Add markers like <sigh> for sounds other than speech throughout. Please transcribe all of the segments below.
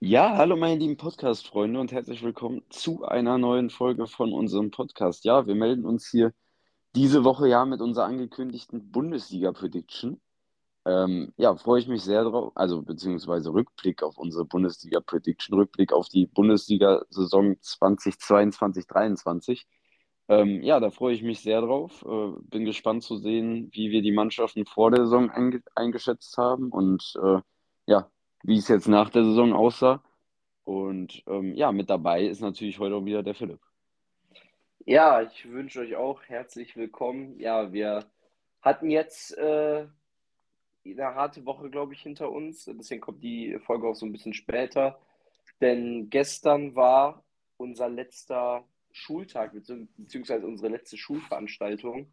Ja, hallo meine lieben Podcast-Freunde und herzlich willkommen zu einer neuen Folge von unserem Podcast. Ja, wir melden uns hier diese Woche ja mit unserer angekündigten Bundesliga-Prediction. Ähm, ja, freue ich mich sehr drauf, also beziehungsweise Rückblick auf unsere Bundesliga-Prediction, Rückblick auf die Bundesliga-Saison 2022-2023. Ähm, ja, da freue ich mich sehr drauf. Äh, bin gespannt zu sehen, wie wir die Mannschaften vor der Saison einge eingeschätzt haben und äh, ja, wie es jetzt nach der Saison aussah. Und ähm, ja, mit dabei ist natürlich heute auch wieder der Philipp. Ja, ich wünsche euch auch herzlich willkommen. Ja, wir hatten jetzt äh, eine harte Woche, glaube ich, hinter uns. Deswegen kommt die Folge auch so ein bisschen später. Denn gestern war unser letzter Schultag, beziehungsweise unsere letzte Schulveranstaltung.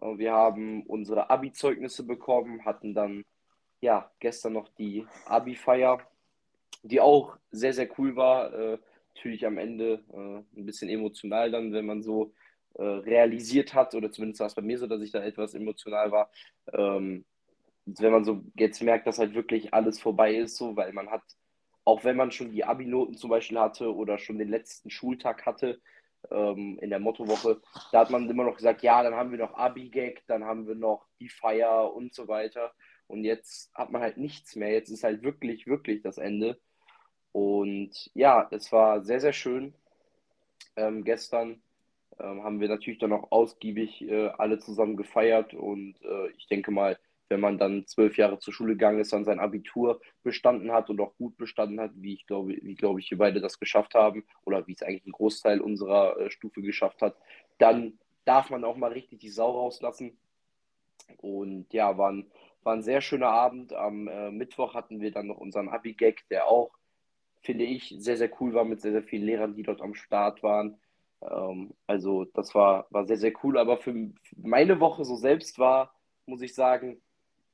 Äh, wir haben unsere Abi-Zeugnisse bekommen, hatten dann ja gestern noch die Abi-Feier, die auch sehr, sehr cool war. Äh, natürlich am Ende äh, ein bisschen emotional dann, wenn man so realisiert hat, oder zumindest war es bei mir so, dass ich da etwas emotional war. Ähm, wenn man so jetzt merkt, dass halt wirklich alles vorbei ist, so, weil man hat, auch wenn man schon die Abi-Noten zum Beispiel hatte oder schon den letzten Schultag hatte, ähm, in der Mottowoche, da hat man immer noch gesagt, ja, dann haben wir noch Abi-Gag, dann haben wir noch die Feier und so weiter. Und jetzt hat man halt nichts mehr. Jetzt ist halt wirklich, wirklich das Ende. Und ja, es war sehr, sehr schön. Ähm, gestern ähm, haben wir natürlich dann auch ausgiebig äh, alle zusammen gefeiert und äh, ich denke mal, wenn man dann zwölf Jahre zur Schule gegangen ist, dann sein Abitur bestanden hat und auch gut bestanden hat, wie ich glaube, wie glaube ich wir beide das geschafft haben oder wie es eigentlich ein Großteil unserer äh, Stufe geschafft hat, dann darf man auch mal richtig die Sau rauslassen. Und ja, war ein, war ein sehr schöner Abend. Am äh, Mittwoch hatten wir dann noch unseren Abi-Gag, der auch, finde ich, sehr, sehr cool war mit sehr, sehr vielen Lehrern, die dort am Start waren. Ähm, also das war, war sehr, sehr cool. Aber für meine Woche so selbst war, muss ich sagen,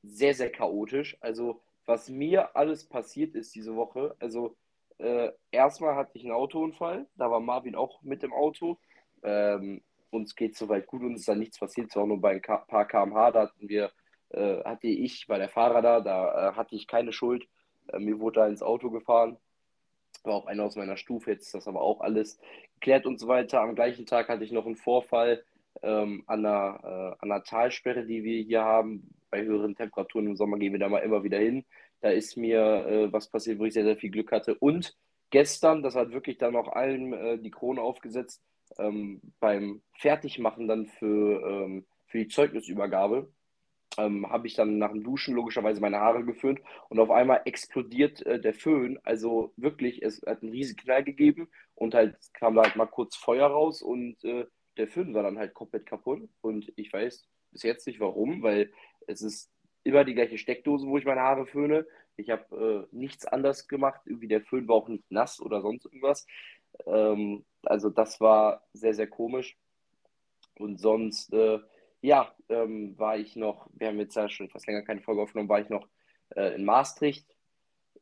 sehr, sehr chaotisch. Also, was mir alles passiert ist diese Woche, also äh, erstmal hatte ich einen Autounfall, da war Marvin auch mit im Auto. Ähm, uns geht soweit gut, uns ist da nichts passiert, zwar nur bei ein paar kmh, da hatten wir, äh, hatte ich, war der Fahrer da, da äh, hatte ich keine Schuld. Äh, mir wurde da ins Auto gefahren. War auch einer aus meiner Stufe, jetzt ist das aber auch alles geklärt und so weiter. Am gleichen Tag hatte ich noch einen Vorfall ähm, an, der, äh, an der Talsperre, die wir hier haben, bei höheren Temperaturen im Sommer gehen wir da mal immer wieder hin. Da ist mir äh, was passiert, wo ich sehr, sehr viel Glück hatte. Und gestern, das hat wirklich dann auch allen äh, die Krone aufgesetzt, ähm, beim Fertigmachen dann für, ähm, für die Zeugnisübergabe, ähm, habe ich dann nach dem Duschen logischerweise meine Haare geföhnt und auf einmal explodiert äh, der Föhn. Also wirklich, es hat einen riesigen Knall gegeben und halt kam da halt mal kurz Feuer raus und äh, der Föhn war dann halt komplett kaputt. Und ich weiß bis jetzt nicht warum, weil es ist immer die gleiche Steckdose, wo ich meine Haare föhne. Ich habe äh, nichts anders gemacht. Irgendwie der Föhn war auch nicht nass oder sonst irgendwas. Ähm, also das war sehr, sehr komisch. Und sonst, äh, ja, ähm, war ich noch, wir haben jetzt ja schon fast länger keine Folge aufgenommen, war ich noch äh, in Maastricht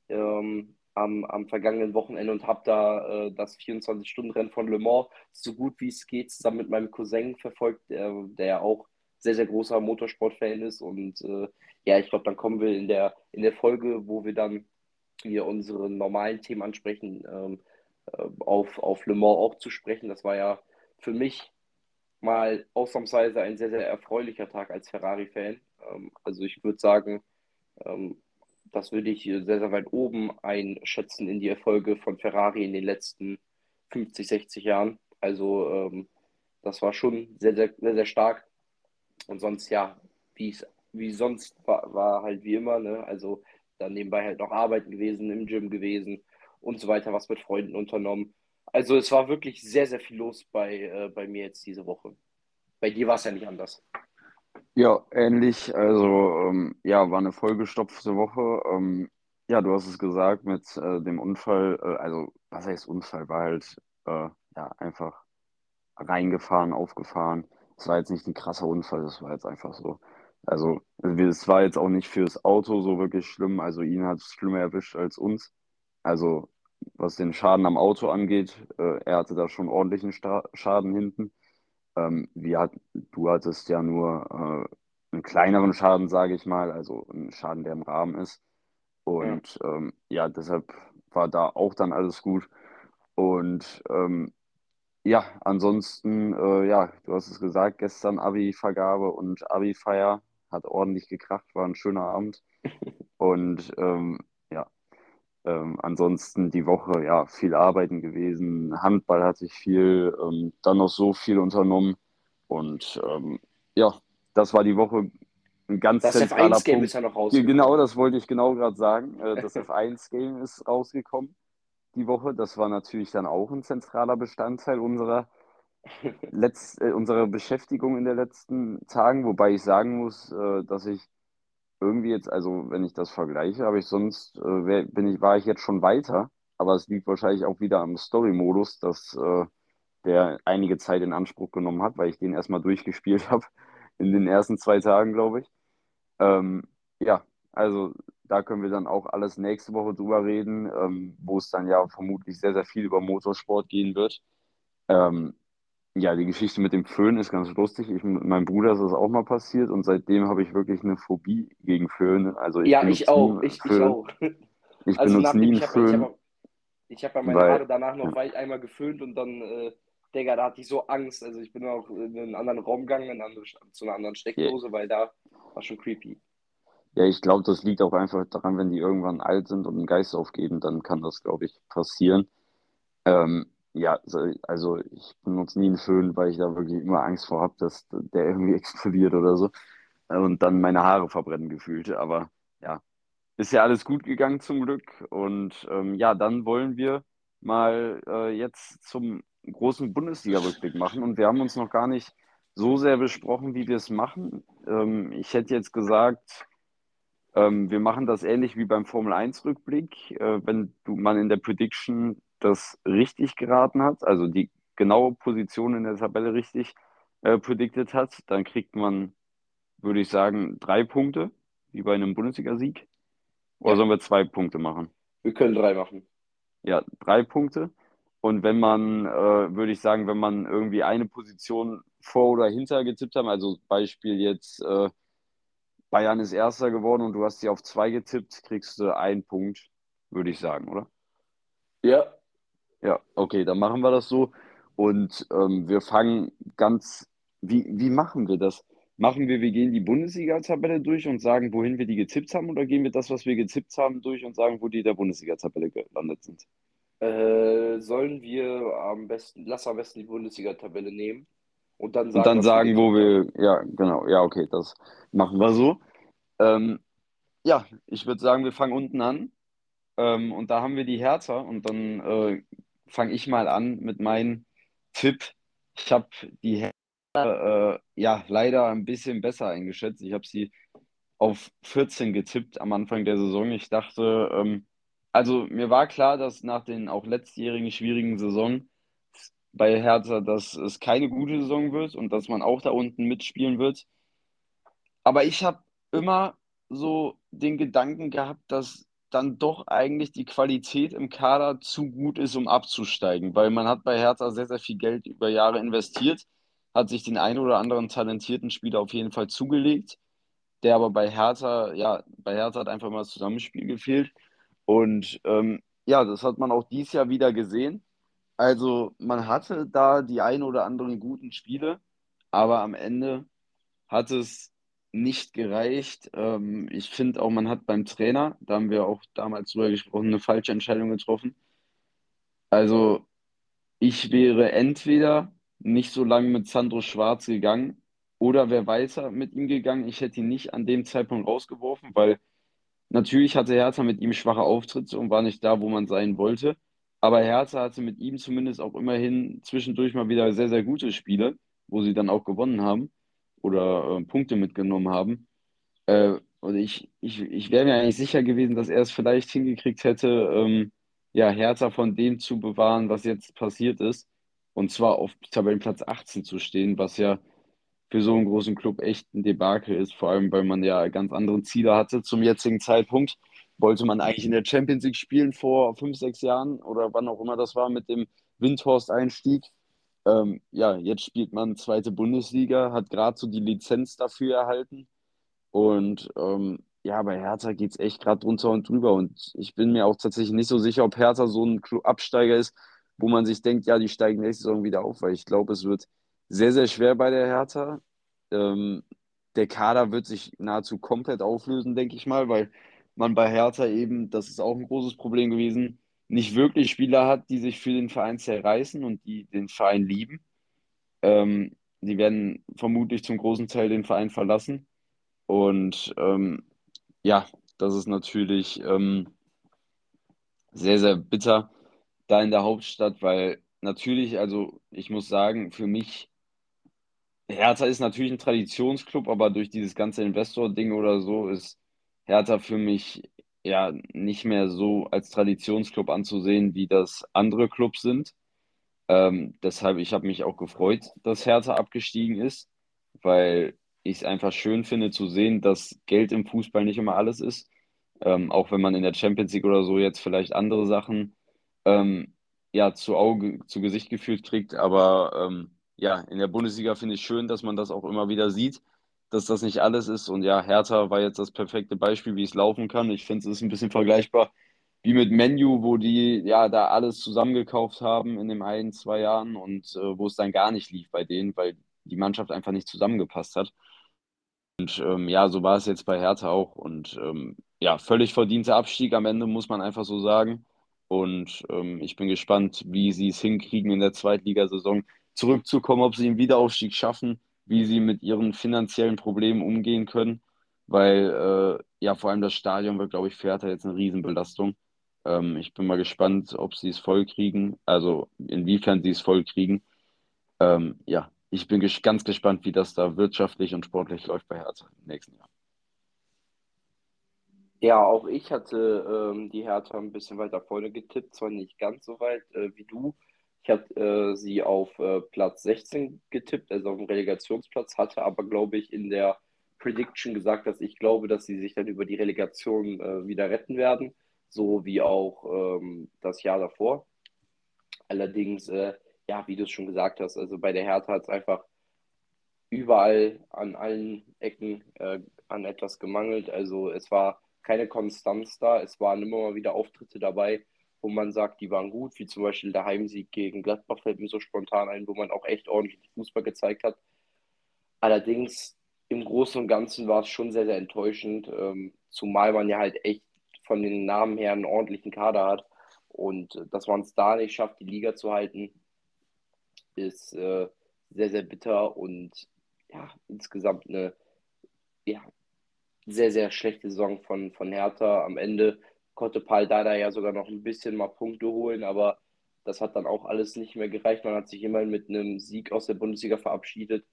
ähm, am, am vergangenen Wochenende und habe da äh, das 24-Stunden-Rennen von Le Mans so gut wie es geht zusammen mit meinem Cousin verfolgt, der, der ja auch sehr, sehr großer Motorsport-Fan ist. Und äh, ja, ich glaube, dann kommen wir in der, in der Folge, wo wir dann hier unsere normalen Themen ansprechen, ähm, äh, auf, auf Le Mans auch zu sprechen. Das war ja für mich mal ausnahmsweise ein sehr, sehr erfreulicher Tag als Ferrari-Fan. Ähm, also ich würde sagen, ähm, das würde ich sehr, sehr weit oben einschätzen in die Erfolge von Ferrari in den letzten 50, 60 Jahren. Also ähm, das war schon sehr, sehr, sehr, sehr stark. Und sonst, ja, wie es wie sonst war, war halt wie immer, ne? Also dann nebenbei halt noch arbeiten gewesen, im Gym gewesen und so weiter, was mit Freunden unternommen. Also es war wirklich sehr, sehr viel los bei, äh, bei mir jetzt diese Woche. Bei dir war es ja nicht anders. Ja, ähnlich. Also ähm, ja, war eine vollgestopfte Woche. Ähm, ja, du hast es gesagt mit äh, dem Unfall. Äh, also was heißt Unfall? War halt äh, ja einfach reingefahren, aufgefahren es war jetzt nicht ein krasser Unfall, das war jetzt einfach so. Also, es war jetzt auch nicht fürs Auto so wirklich schlimm. Also, ihn hat es schlimmer erwischt als uns. Also, was den Schaden am Auto angeht, äh, er hatte da schon ordentlichen Sta Schaden hinten. Ähm, wir du hattest ja nur äh, einen kleineren Schaden, sage ich mal, also einen Schaden, der im Rahmen ist. Ja. Und ähm, ja, deshalb war da auch dann alles gut. Und ähm, ja, ansonsten, äh, ja, du hast es gesagt, gestern Abi-Vergabe und Abi-Feier hat ordentlich gekracht, war ein schöner Abend. <laughs> Und ähm, ja, ähm, ansonsten die Woche, ja, viel arbeiten gewesen. Handball hatte ich viel, ähm, dann noch so viel unternommen. Und ähm, ja, das war die Woche ein ganz Das zentraler F1-Game Punkt. ist ja noch Ge- Genau, rausgekommen. das wollte ich genau gerade sagen. Äh, Das <laughs> F1-Game ist rausgekommen die Woche. Das war natürlich dann auch ein zentraler Bestandteil unserer, <laughs> Letz äh, unserer Beschäftigung in den letzten Tagen. Wobei ich sagen muss, äh, dass ich irgendwie jetzt, also wenn ich das vergleiche, habe ich sonst, äh, bin ich, war ich jetzt schon weiter. Aber es liegt wahrscheinlich auch wieder am Story-Modus, dass äh, der einige Zeit in Anspruch genommen hat, weil ich den erstmal durchgespielt <laughs> habe in den ersten zwei Tagen, glaube ich. Ähm, ja, also da können wir dann auch alles nächste Woche drüber reden, ähm, wo es dann ja vermutlich sehr, sehr viel über Motorsport gehen wird. Ähm, ja, die Geschichte mit dem Föhn ist ganz lustig. Ich, meinem Bruder ist das auch mal passiert und seitdem habe ich wirklich eine Phobie gegen Föhn. Also ich Ja, ich auch. Ich, ich auch. Ich Also benutze nie einen habe Föhn, hab, ich hab ja meine weil, Haare danach ja, noch weit einmal geföhnt und dann, äh, Digga, da hatte ich so Angst. Also ich bin auch in einen anderen Raum gegangen, in andere, zu einer anderen ja, Steckdose, weil da war schon creepy. ja, ich glaube, das liegt auch einfach daran, wenn die irgendwann alt sind und einen Geist aufgeben, dann kann das, glaube ich, passieren. Ähm, ja, so- also ich benutze nie einen Föhn, weil ich da wirklich immer Angst vor habe, dass der irgendwie <laughs> explodiert oder so und dann meine Haare verbrennen gefühlt. Aber ja, ist ja alles gut gegangen zum Glück. Und ähm, ja, dann wollen wir mal äh, jetzt zum großen Bundesliga-Rückblick machen. Und wir haben uns noch gar nicht so sehr besprochen, wie wir es machen. Ähm, ich hätte jetzt gesagt, ähm, wir machen das ähnlich wie beim Formel-1-Rückblick. Äh, wenn du, man in der Prediction das richtig geraten hat, also die genaue Position in der Tabelle richtig äh, predicted hat, dann kriegt man, würde ich sagen, drei Punkte, wie bei einem Bundesliga-Sieg. Oder Ja, sollen wir zwei Punkte machen? wir können drei machen. Ja, drei Punkte. Und wenn man, äh, würde ich sagen, wenn man irgendwie eine Position vor oder hinter getippt haben, also Beispiel jetzt äh, Bayern ist Erster geworden und du hast sie auf zwei getippt, kriegst du einen Punkt, würde ich sagen, oder? Ja, Ja, okay, dann machen wir das so. Und ähm, wir fangen ganz, wie, wie machen wir das? Machen wir, wir gehen die Bundesliga-Tabelle durch und sagen, wohin wir die getippt haben, oder gehen wir das, was wir getippt haben, durch und sagen, wo die der Bundesliga-Tabelle gelandet sind? äh, sollen wir am besten, lass am besten die Bundesliga-Tabelle nehmen und dann Und sagen, dann was wir sagen, wo wir, ja, genau, ja, okay, das machen wir so. Ähm, ja, ich würde sagen, wir fangen unten an. Ähm, und da haben wir die Hertha und dann äh, fange ich mal an mit meinem Tipp. Ich habe die Hertha äh, ja leider ein bisschen besser eingeschätzt. Ich habe sie auf 14 getippt am Anfang der Saison. Ich dachte, ähm, also mir war klar, dass nach den auch letztjährigen schwierigen Saison bei Hertha, dass es keine gute Saison wird und dass man auch da unten mitspielen wird. Aber ich habe immer so den Gedanken gehabt, dass dann doch eigentlich die Qualität im Kader zu gut ist, um abzusteigen, weil man hat bei Hertha sehr, sehr viel Geld über Jahre investiert, hat sich den einen oder anderen talentierten Spieler auf jeden Fall zugelegt, der aber bei Hertha, ja, bei Hertha hat einfach mal das Zusammenspiel gefehlt. Und ähm, ja, das hat man auch dieses Jahr wieder gesehen. Also man hatte da die ein oder anderen guten Spiele, aber am Ende hat es nicht gereicht. Ähm, ich finde auch, man hat beim Trainer, da haben wir auch damals drüber gesprochen, eine falsche Entscheidung getroffen. Also ich wäre entweder nicht so lange mit Sandro Schwarz gegangen oder wäre weiter mit ihm gegangen. Ich hätte ihn nicht an dem Zeitpunkt rausgeworfen, weil natürlich hatte Hertha mit ihm schwache Auftritte und war nicht da, wo man sein wollte. Aber Hertha hatte mit ihm zumindest auch immerhin zwischendurch mal wieder sehr, sehr gute Spiele, wo sie dann auch gewonnen haben oder äh, Punkte mitgenommen haben. Äh, und ich, ich, ich wäre mir eigentlich sicher gewesen, dass er es vielleicht hingekriegt hätte, ähm, ja, Hertha von dem zu bewahren, was jetzt passiert ist. Und zwar auf Tabellenplatz 18 zu stehen, was ja für so einen großen Club echt ein Debakel ist, vor allem weil man ja ganz andere Ziele hatte zum jetzigen Zeitpunkt. Wollte man eigentlich in der Champions League spielen vor fünf, sechs Jahren oder wann auch immer das war mit dem Windhorst-Einstieg. Ähm, ja, jetzt spielt man zweite Bundesliga, hat gerade so die Lizenz dafür erhalten. Und ähm, ja, bei Hertha geht es echt gerade drunter und drüber. Und ich bin mir auch tatsächlich nicht so sicher, ob Hertha so ein Absteiger ist, wo man sich denkt, ja, die steigen nächste Saison wieder auf, weil ich glaube, es wird sehr, sehr schwer bei der Hertha. Ähm, der Kader wird sich nahezu komplett auflösen, denke ich mal, weil man bei Hertha eben, das ist auch ein großes Problem gewesen, nicht wirklich Spieler hat, die sich für den Verein zerreißen und die den Verein lieben. Ähm, die werden vermutlich zum großen Teil den Verein verlassen. Und ähm, ja, das ist natürlich ähm, sehr, sehr bitter da in der Hauptstadt, weil natürlich, also ich muss sagen, für mich, Hertha ist natürlich ein Traditionsclub, aber durch dieses ganze Investor-Ding oder so ist Hertha für mich ja nicht mehr so als Traditionsclub anzusehen, wie das andere Clubs sind. Ähm, deshalb, ich habe mich auch gefreut, dass Hertha abgestiegen ist, weil ich es einfach schön finde zu sehen, dass Geld im Fußball nicht immer alles ist. Ähm, auch wenn man in der Champions League oder so jetzt vielleicht andere Sachen ähm, ja, zu Auge, zu Gesicht geführt kriegt. Aber ähm, ja, in der Bundesliga finde ich schön, dass man das auch immer wieder sieht, dass das nicht alles ist. Und ja, Hertha war jetzt das perfekte Beispiel, wie es laufen kann. Ich finde, es ist ein bisschen vergleichbar wie mit Menu, wo die ja da alles zusammengekauft haben in den ein, zwei Jahren und äh, wo es dann gar nicht lief bei denen, weil die Mannschaft einfach nicht zusammengepasst hat. Und ähm, ja, so war es jetzt bei Hertha auch. Und ähm, ja, völlig verdienter Abstieg am Ende, muss man einfach so sagen. Und ähm, ich bin gespannt, wie sie es hinkriegen, in der Zweitligasaison zurückzukommen, ob sie den Wiederaufstieg schaffen, wie sie mit ihren finanziellen Problemen umgehen können. Weil äh, ja, vor allem das Stadion wird, glaube ich, für Hertha jetzt eine Riesenbelastung. Ähm, ich bin mal gespannt, ob sie es voll kriegen, also inwiefern sie es voll kriegen. Ähm, ja, ich bin ges ganz gespannt, wie das da wirtschaftlich und sportlich läuft bei Hertha im nächsten Jahr. Ja, auch ich hatte ähm, die Hertha ein bisschen weiter vorne getippt, zwar nicht ganz so weit äh, wie du. Ich hatte äh, sie auf äh, Platz 16 getippt, also auf dem Relegationsplatz, hatte aber, glaube ich, in der Prediction gesagt, dass ich glaube, dass sie sich dann über die Relegation äh, wieder retten werden, so wie auch ähm, das Jahr davor. Allerdings, äh, ja, wie du es schon gesagt hast, also bei der Hertha hat es einfach überall an allen Ecken äh, an etwas gemangelt. Also es war keine Konstanz da. Es waren immer mal wieder Auftritte dabei, wo man sagt, die waren gut, wie zum Beispiel der Heimsieg gegen Gladbach fällt mir so spontan ein, wo man auch echt ordentlich Fußball gezeigt hat. Allerdings im Großen und Ganzen war es schon sehr, sehr enttäuschend, ähm, zumal man ja halt echt von den Namen her einen ordentlichen Kader hat. Und äh, dass man es da nicht schafft, die Liga zu halten, ist äh, sehr, sehr bitter und ja, insgesamt eine ja, sehr, sehr schlechte Saison von, von Hertha. Am Ende konnte Paul Dada ja sogar noch ein bisschen mal Punkte holen, aber das hat dann auch alles nicht mehr gereicht. Man hat sich immerhin mit einem Sieg aus der Bundesliga verabschiedet.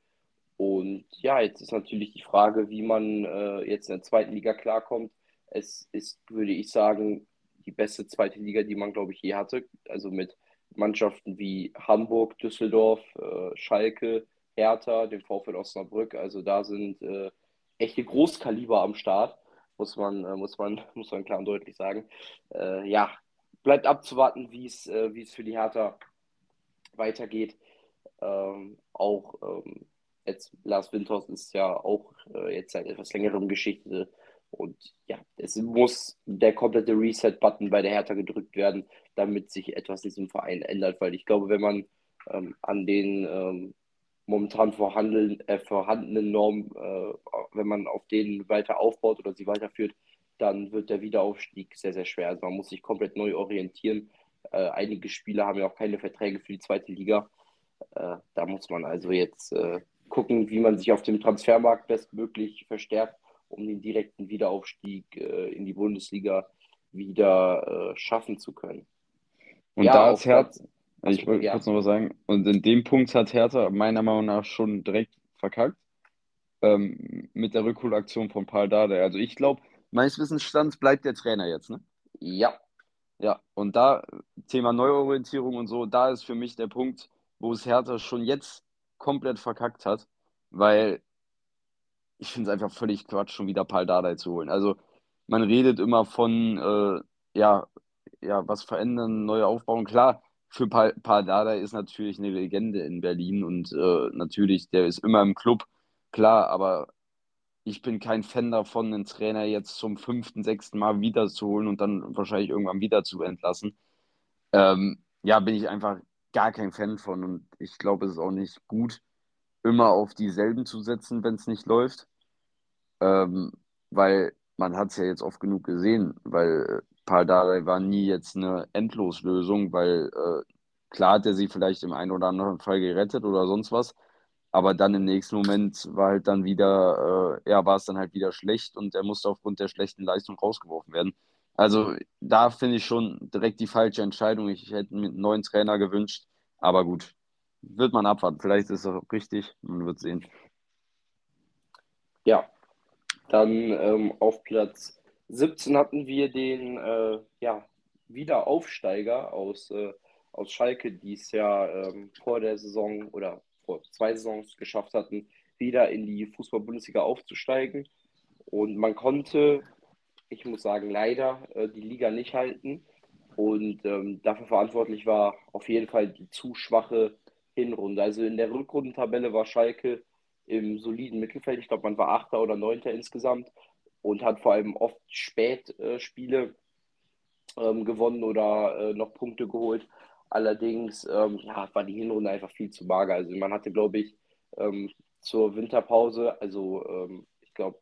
Und ja, jetzt ist natürlich die Frage, wie man äh, jetzt in der zweiten Liga klarkommt. Es ist, würde ich sagen, die beste zweite Liga, die man, glaube ich, je hatte. Also mit Mannschaften wie Hamburg, Düsseldorf, äh, Schalke, Hertha, dem VfL Osnabrück. Also da sind äh, echte Großkaliber am Start, muss man, äh, muss man, <laughs> muss man klar und deutlich sagen. Äh, ja, bleibt abzuwarten, wie es, äh, es für die Hertha weitergeht. Ähm, auch ähm, jetzt Lars Windhorst ist ja auch äh, jetzt seit etwas längerem Geschichte. Und ja, es muss der komplette Reset-Button bei der Hertha gedrückt werden, damit sich etwas in diesem Verein ändert. Weil ich glaube, wenn man ähm, an den ähm, momentan vorhandenen, äh, vorhandenen Normen, äh, wenn man auf denen weiter aufbaut oder sie weiterführt, dann wird der Wiederaufstieg sehr, sehr schwer. Also man muss sich komplett neu orientieren. Äh, einige Spieler haben ja auch keine Verträge für die zweite Liga. Äh, da muss man also jetzt äh, gucken, wie man sich auf dem Transfermarkt bestmöglich verstärkt, um den direkten Wiederaufstieg äh, in die Bundesliga wieder schaffen zu können. Und ja, da als Herz, also ich wollte ja. kurz noch was sagen. Und in dem Punkt hat Hertha meiner Meinung nach schon direkt verkackt. Ähm, mit der Rückholaktion von Paul Dardai. Also ich glaube, meines Wissensstands bleibt der Trainer jetzt, ne? Ja. Ja, und da, Thema Neuorientierung und so, da ist für mich der Punkt, wo es Hertha schon jetzt komplett verkackt hat, weil ich finde es einfach völlig Quatsch, schon wieder Paul Dardai zu holen. Also man redet immer von, äh, ja, ja, was verändern, neu aufbauen. Klar, für Pardada ist natürlich eine Legende in Berlin und äh, natürlich, der ist immer im Club, klar, aber ich bin kein Fan davon, einen Trainer jetzt zum fünften, sechsten Mal wiederzuholen und dann wahrscheinlich irgendwann wieder zu entlassen. Ähm, ja, bin ich einfach gar kein Fan von und ich glaube, es ist auch nicht gut, immer auf dieselben zu setzen, wenn es nicht läuft. Ähm, weil man hat es ja jetzt oft genug gesehen, weil Pardadei war nie jetzt eine Endloslösung, weil äh, klar hat er sie vielleicht im einen oder anderen Fall gerettet oder sonst was, aber dann im nächsten Moment war halt dann wieder, äh, ja, war es dann halt wieder schlecht und er musste aufgrund der schlechten Leistung rausgeworfen werden. Also da finde ich schon direkt die falsche Entscheidung. Ich hätte mir einen neuen Trainer gewünscht, aber gut, wird man abwarten. Vielleicht ist es auch richtig, man wird sehen. Ja, dann ähm, auf Platz 17 hatten wir den äh, ja, Wiederaufsteiger aus, äh, aus Schalke, die es ja ähm, vor der Saison oder vor zwei Saisons geschafft hatten, wieder in die Fußball-Bundesliga aufzusteigen. Und man konnte, ich muss sagen, leider äh, die Liga nicht halten. Und ähm, dafür verantwortlich war auf jeden Fall die zu schwache Hinrunde. Also in der Rückrundentabelle war Schalke im soliden Mittelfeld. Ich glaube, man war Achter oder Neunter insgesamt und hat vor allem oft spät äh, Spiele ähm, gewonnen oder äh, noch Punkte geholt. Allerdings ähm, ja, war die Hinrunde einfach viel zu mager. Also man hatte, glaube ich, ähm, zur Winterpause, also ähm, ich glaube,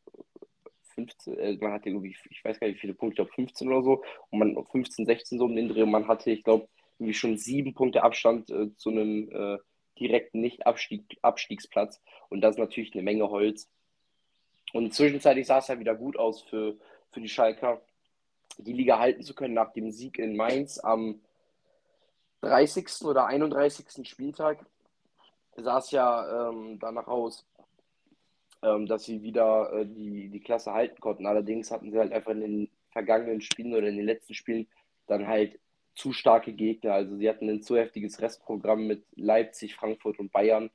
15, äh, man hatte irgendwie, ich weiß gar nicht, wie viele Punkte, ich glaube 15 oder so, und man 15, 16 so um den Dreh und man hatte, ich glaube, irgendwie schon sieben Punkte Abstand äh, zu einem äh, direkten Nicht-Abstiegsplatz. Und das ist natürlich eine Menge Holz. Und zwischenzeitlich sah es ja wieder gut aus für, für die Schalker, die Liga halten zu können nach dem Sieg in Mainz am 30. oder 31. Spieltag. Sah es ja ähm, danach aus, ähm, dass sie wieder äh, die, die Klasse halten konnten. Allerdings hatten sie halt einfach in den vergangenen Spielen oder in den letzten Spielen dann halt zu starke Gegner. Also sie hatten ein zu heftiges Restprogramm mit Leipzig, Frankfurt und Bayern,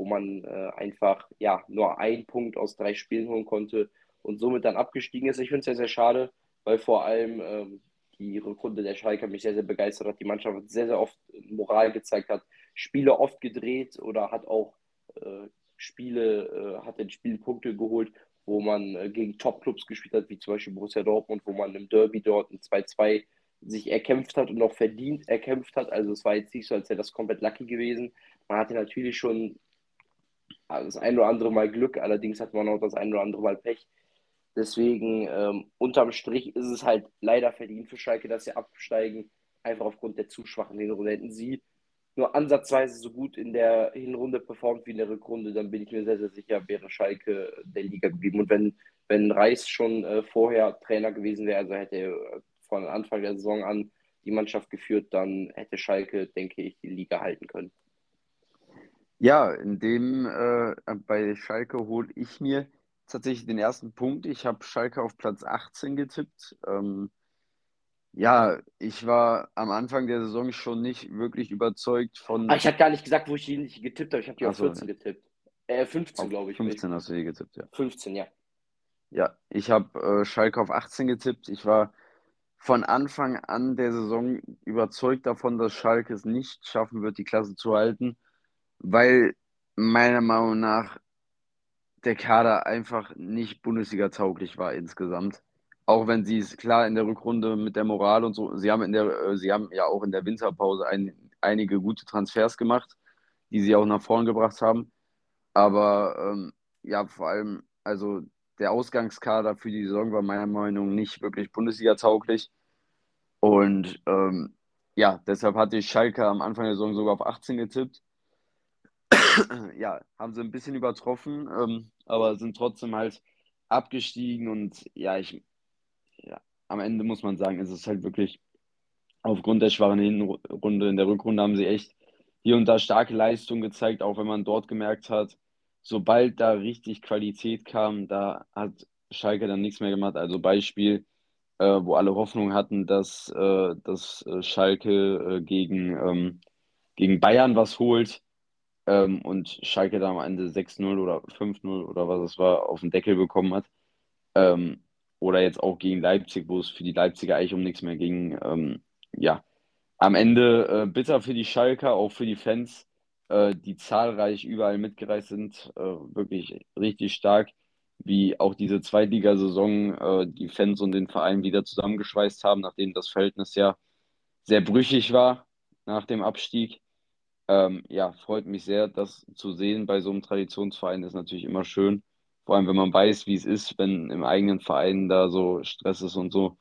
wo man äh, einfach ja nur einen Punkt aus drei Spielen holen konnte und somit dann abgestiegen ist. Ich finde es sehr, sehr schade, weil vor allem ähm, die Rückrunde der Schalke mich sehr, sehr begeistert hat. Die Mannschaft sehr, sehr oft Moral gezeigt, hat Spiele oft gedreht oder hat auch äh, Spiele, äh, hat in Spielen Punkte geholt, wo man äh, gegen Top-Clubs gespielt hat, wie zum Beispiel Borussia Dortmund, wo man im Derby dort ein 2-2 sich erkämpft hat und auch verdient erkämpft hat. Also es war jetzt nicht so, als wäre das komplett lucky gewesen. Man hatte natürlich schon das ein oder andere Mal Glück, allerdings hat man auch das ein oder andere Mal Pech. Deswegen, ähm, unterm Strich ist es halt leider verdient für Schalke, dass sie absteigen, einfach aufgrund der zu schwachen Hinrunde. Hätten sie nur ansatzweise so gut in der Hinrunde performt wie in der Rückrunde, dann bin ich mir sehr, sehr sicher, wäre Schalke der Liga geblieben. Und wenn, wenn Reis schon äh, vorher Trainer gewesen wäre, also hätte er von Anfang der Saison an die Mannschaft geführt, dann hätte Schalke, denke ich, die Liga halten können. Ja, in dem äh, bei Schalke hole ich mir tatsächlich den ersten Punkt. Ich habe Schalke auf Platz 18 getippt. Ähm, ja, ich war am Anfang der Saison schon nicht wirklich überzeugt von. Ah, ich habe gar nicht gesagt, wo ich die nicht getippt habe. Ich habe die auf so, 14 getippt. Äh, 15, glaube ich. 15 hast du die getippt, ja. 15, ja. Ja, ich habe äh, Schalke auf 18 getippt. Ich war von Anfang an der Saison überzeugt davon, dass Schalke es nicht schaffen wird, die Klasse zu halten, weil meiner Meinung nach der Kader einfach nicht Bundesliga-tauglich war insgesamt. Auch wenn sie es klar in der Rückrunde mit der Moral und so, sie haben in der, äh, sie haben ja auch in der Winterpause ein, einige gute Transfers gemacht, die sie auch nach vorn gebracht haben. Aber ähm, ja, vor allem, also der Ausgangskader für die Saison war meiner Meinung nach nicht wirklich Bundesliga-tauglich. Und ähm, ja, deshalb hatte ich Schalke am Anfang der Saison sogar auf 18 getippt. <coughs> ja, haben sie ein bisschen übertroffen, ähm, aber sind trotzdem halt abgestiegen und ja, ich, ja, am Ende muss man sagen, ist es halt wirklich aufgrund der schwachen Hinrunde, in der Rückrunde haben sie echt hier und da starke Leistungen gezeigt, auch wenn man dort gemerkt hat, sobald da richtig Qualität kam, da hat Schalke dann nichts mehr gemacht. Also Beispiel, äh, wo alle Hoffnung hatten, dass, äh, dass äh, Schalke äh, gegen, ähm, gegen Bayern was holt ähm, und Schalke da am Ende 6-0 oder 5-0 oder was es war, auf den Deckel bekommen hat. Ähm, oder jetzt auch gegen Leipzig, wo es für die Leipziger eigentlich um nichts mehr ging. Ähm, ja, am Ende äh, bitter für die Schalker, auch für die Fans, äh, die zahlreich überall mitgereist sind. Äh, wirklich richtig stark, wie auch diese Zweitligasaison äh, die Fans und den Verein wieder zusammengeschweißt haben, nachdem das Verhältnis ja sehr brüchig war nach dem Abstieg. Ähm, ja, freut mich sehr, das zu sehen bei so einem Traditionsverein. ist natürlich immer schön. Vor allem, wenn man weiß, wie es ist, wenn im eigenen Verein da so Stress ist und so.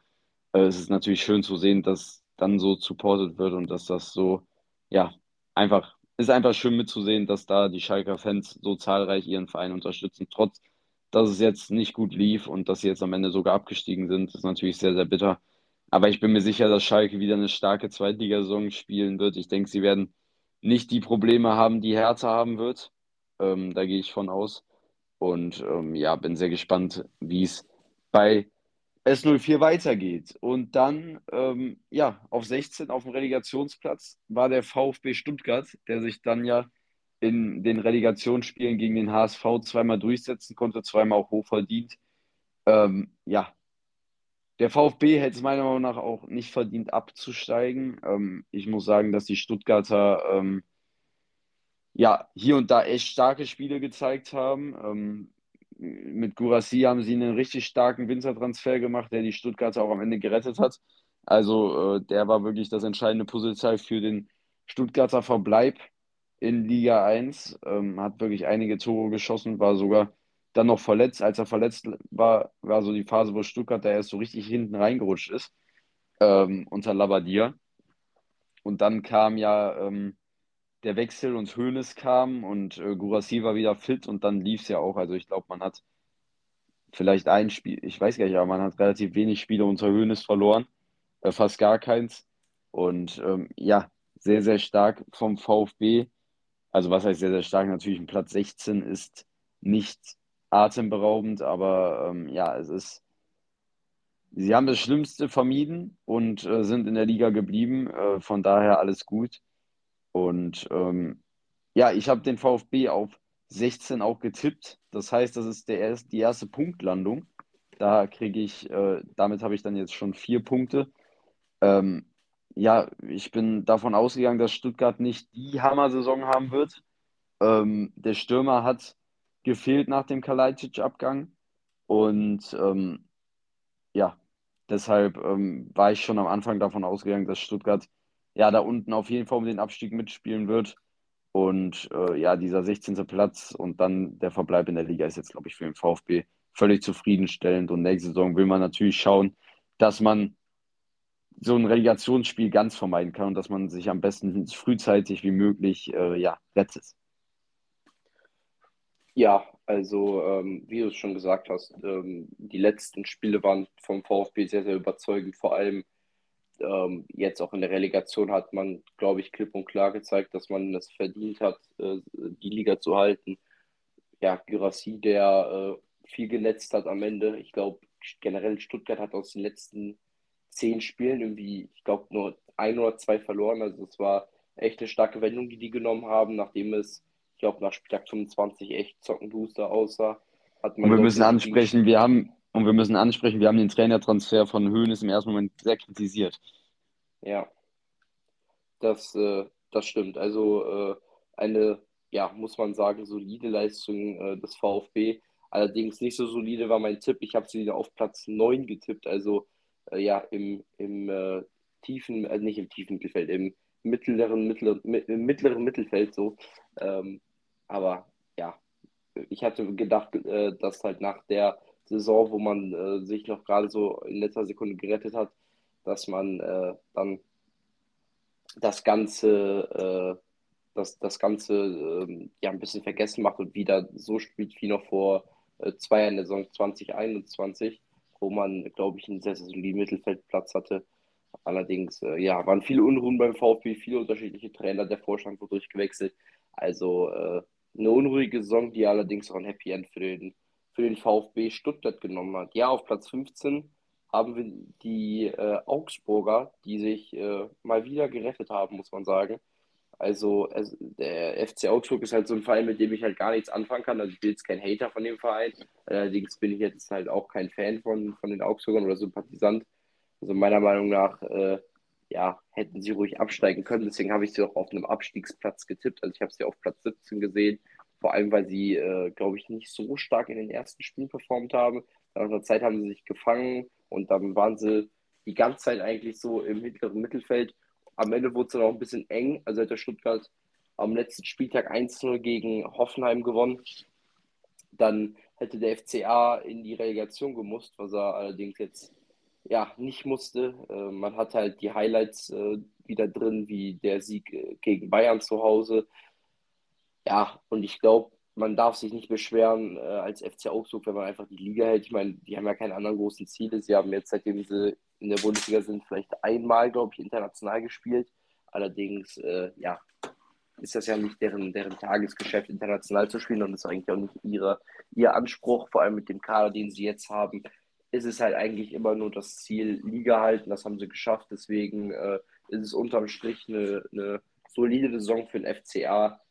Äh, es ist natürlich schön zu sehen, dass dann so supported wird und dass das so, ja, einfach, ist einfach schön mitzusehen, dass da die Schalker Fans so zahlreich ihren Verein unterstützen, trotz dass es jetzt nicht gut lief und dass sie jetzt am Ende sogar abgestiegen sind, ist natürlich sehr, sehr bitter. Aber ich bin mir sicher, dass Schalke wieder eine starke Zweitligasaison spielen wird. Ich denke, sie werden nicht die Probleme haben, die Hertha haben wird. Ähm, da gehe ich von aus. Und ähm, ja, bin sehr gespannt, wie es bei S04 weitergeht. Und dann, ähm, ja, auf 16 auf dem Relegationsplatz war der VfB Stuttgart, der sich dann ja in den Relegationsspielen gegen den HSV zweimal durchsetzen konnte, zweimal auch hochverdient. Ähm, ja, der VfB hätte es meiner Meinung nach auch nicht verdient abzusteigen. Ähm, ich muss sagen, dass die Stuttgarter ähm, ja hier und da echt starke Spiele gezeigt haben. Ähm, mit Gurassi haben sie einen richtig starken Wintertransfer gemacht, der die Stuttgarter auch am Ende gerettet hat. Also äh, der war wirklich das entscheidende Puzzleteil für den Stuttgarter Verbleib in Liga 1. Ähm, hat wirklich einige Tore geschossen, war sogar dann noch verletzt. Als er verletzt war, war so die Phase, wo Stuttgart da erst so richtig hinten reingerutscht ist ähm, unter Labadia. Und dann kam ja ähm, der Wechsel und Hoeneß kam und äh, Gurassi war wieder fit und dann lief es ja auch. Also ich glaube, man hat vielleicht ein Spiel, ich weiß gar nicht, aber man hat relativ wenig Spiele unter Hoeneß verloren, äh, fast gar keins. Und ähm, ja, sehr, sehr stark vom VfB. Also was heißt sehr, sehr stark? Natürlich ein Platz 16 ist nicht atemberaubend, aber ähm, ja, es ist, sie haben das Schlimmste vermieden und äh, sind in der Liga geblieben. Äh, von daher alles gut. Und ähm, ja, ich habe den VfB auf 16 auch getippt. Das heißt, das ist der erst, die erste Punktlandung. Da kriege ich, äh, damit habe ich dann jetzt schon vier Punkte. Ähm, ja, ich bin davon ausgegangen, dass Stuttgart nicht die Hammer-Saison haben wird. Ähm, der Stürmer hat gefehlt nach dem Kalajdzic-Abgang. Und ähm, ja, deshalb ähm, war ich schon am Anfang davon ausgegangen, dass Stuttgart ja da unten auf jeden Fall um den Abstieg mitspielen wird. Und äh, ja, dieser 16. Platz und dann der Verbleib in der Liga ist jetzt, glaube ich, für den VfB völlig zufriedenstellend. Und nächste Saison will man natürlich schauen, dass man so ein Relegationsspiel ganz vermeiden kann und dass man sich am besten frühzeitig wie möglich äh, ja, rettet. Ja, also ähm, wie du es schon gesagt hast, ähm, die letzten Spiele waren vom VfB sehr, sehr überzeugend. Vor allem ähm, jetzt auch in der Relegation hat man, glaube ich, klipp und klar gezeigt, dass man es verdient hat, äh, die Liga zu halten. Ja, Gyrassi, der äh, viel genetzt hat am Ende. Ich glaube, generell Stuttgart hat aus den letzten zehn Spielen irgendwie, ich glaube, nur ein oder zwei verloren. Also es war echt eine starke Wendung, die die genommen haben, nachdem es, ich glaube, nach Spieltag 25 echt Zockenbooster aussah. Hat man Und wir müssen ansprechen, wir haben und wir müssen ansprechen, wir haben den Trainertransfer von Hoeneß im ersten Moment sehr kritisiert. Ja, das, äh, das stimmt. Also äh, eine, ja, muss man sagen, solide Leistung äh, des VfB. Allerdings nicht so solide war mein Tipp. Ich habe sie auf Platz 9 getippt, also äh, ja, im, im äh, tiefen, äh, nicht im tiefen Mittelfeld, im mittleren, mittleren, mittleren Mittelfeld so. Ähm, aber ja, ich hatte gedacht, dass halt nach der Saison, wo man äh, sich noch gerade so in letzter Sekunde gerettet hat, dass man äh, dann das Ganze, äh, das, das Ganze ähm, ja ein bisschen vergessen macht und wieder so spielt wie noch vor äh, zwei Jahren der Saison 2021, wo man, glaube ich, einen sehr, sehr soliden Mittelfeldplatz hatte. Allerdings, äh, ja, waren viele Unruhen beim VfB, viele unterschiedliche Trainer, der Vorstand wurde durchgewechselt. Also äh, eine unruhige Saison, die allerdings auch ein Happy End für den für den VfB Stuttgart genommen hat. Ja, auf Platz 15 haben wir die äh, Augsburger, die sich äh, mal wieder gerettet haben, muss man sagen. Also es, der FC Augsburg ist halt so ein Verein, mit dem ich halt gar nichts anfangen kann. Also ich bin jetzt kein Hater von dem Verein. Allerdings bin ich jetzt halt auch kein Fan von, von den Augsburgern oder Sympathisant. Also meiner Meinung nach äh, ja, hätten sie ruhig absteigen können. Deswegen habe ich sie auch auf einem Abstiegsplatz getippt. Also ich habe sie auf Platz 17 gesehen. Vor allem, weil sie, äh, glaube ich, nicht so stark in den ersten Spielen performt haben. Nach einer Zeit haben sie sich gefangen und dann waren sie die ganze Zeit eigentlich so im mittleren Mittelfeld. Am Ende wurde es dann auch ein bisschen eng. Also hat der Stuttgart am letzten Spieltag 1-0 gegen Hoffenheim gewonnen. Dann hätte der FCA in die Relegation gemusst, was er allerdings jetzt ja nicht musste. Äh, man hat halt die Highlights äh, wieder drin, wie der Sieg äh, gegen Bayern zu Hause. Ja, und ich glaube, man darf sich nicht beschweren äh, als FC Augsburg, wenn man einfach die Liga hält. Ich meine, die haben ja keine anderen großen Ziele. Sie haben jetzt, seitdem sie in der Bundesliga sind, vielleicht einmal, glaube ich, international gespielt. Allerdings, äh, ja, ist das ja nicht deren, deren Tagesgeschäft, international zu spielen und ist eigentlich auch nicht ihre, ihr Anspruch, vor allem mit dem Kader, den sie jetzt haben, ist es halt eigentlich immer nur das Ziel, Liga halten. Das haben sie geschafft. Deswegen äh, ist es unterm Strich eine, eine solide Saison für den FCA.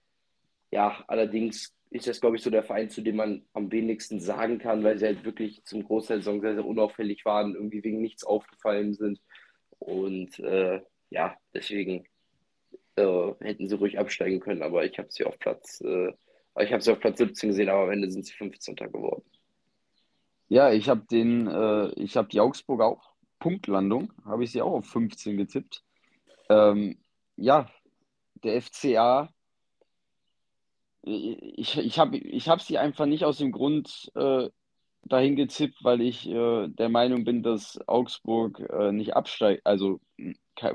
Ja, allerdings ist das, glaube ich, so der Verein, zu dem man am wenigsten sagen kann, weil sie halt wirklich zum Großteil der Saison sehr, sehr unauffällig waren, irgendwie wegen nichts aufgefallen sind. Und äh, ja, deswegen äh, hätten sie ruhig absteigen können, aber ich habe sie auf Platz, äh, ich habe sie auf Platz 17 gesehen, aber am Ende sind sie 15. geworden. Ja, ich habe den, äh, ich habe die Augsburg auch Punktlandung, habe ich sie auch auf 15 getippt. Ähm, ja, der FCA, ich, ich habe ich hab sie einfach nicht aus dem Grund äh, dahin getippt, weil ich äh, der Meinung bin, dass Augsburg äh, nicht absteigt, also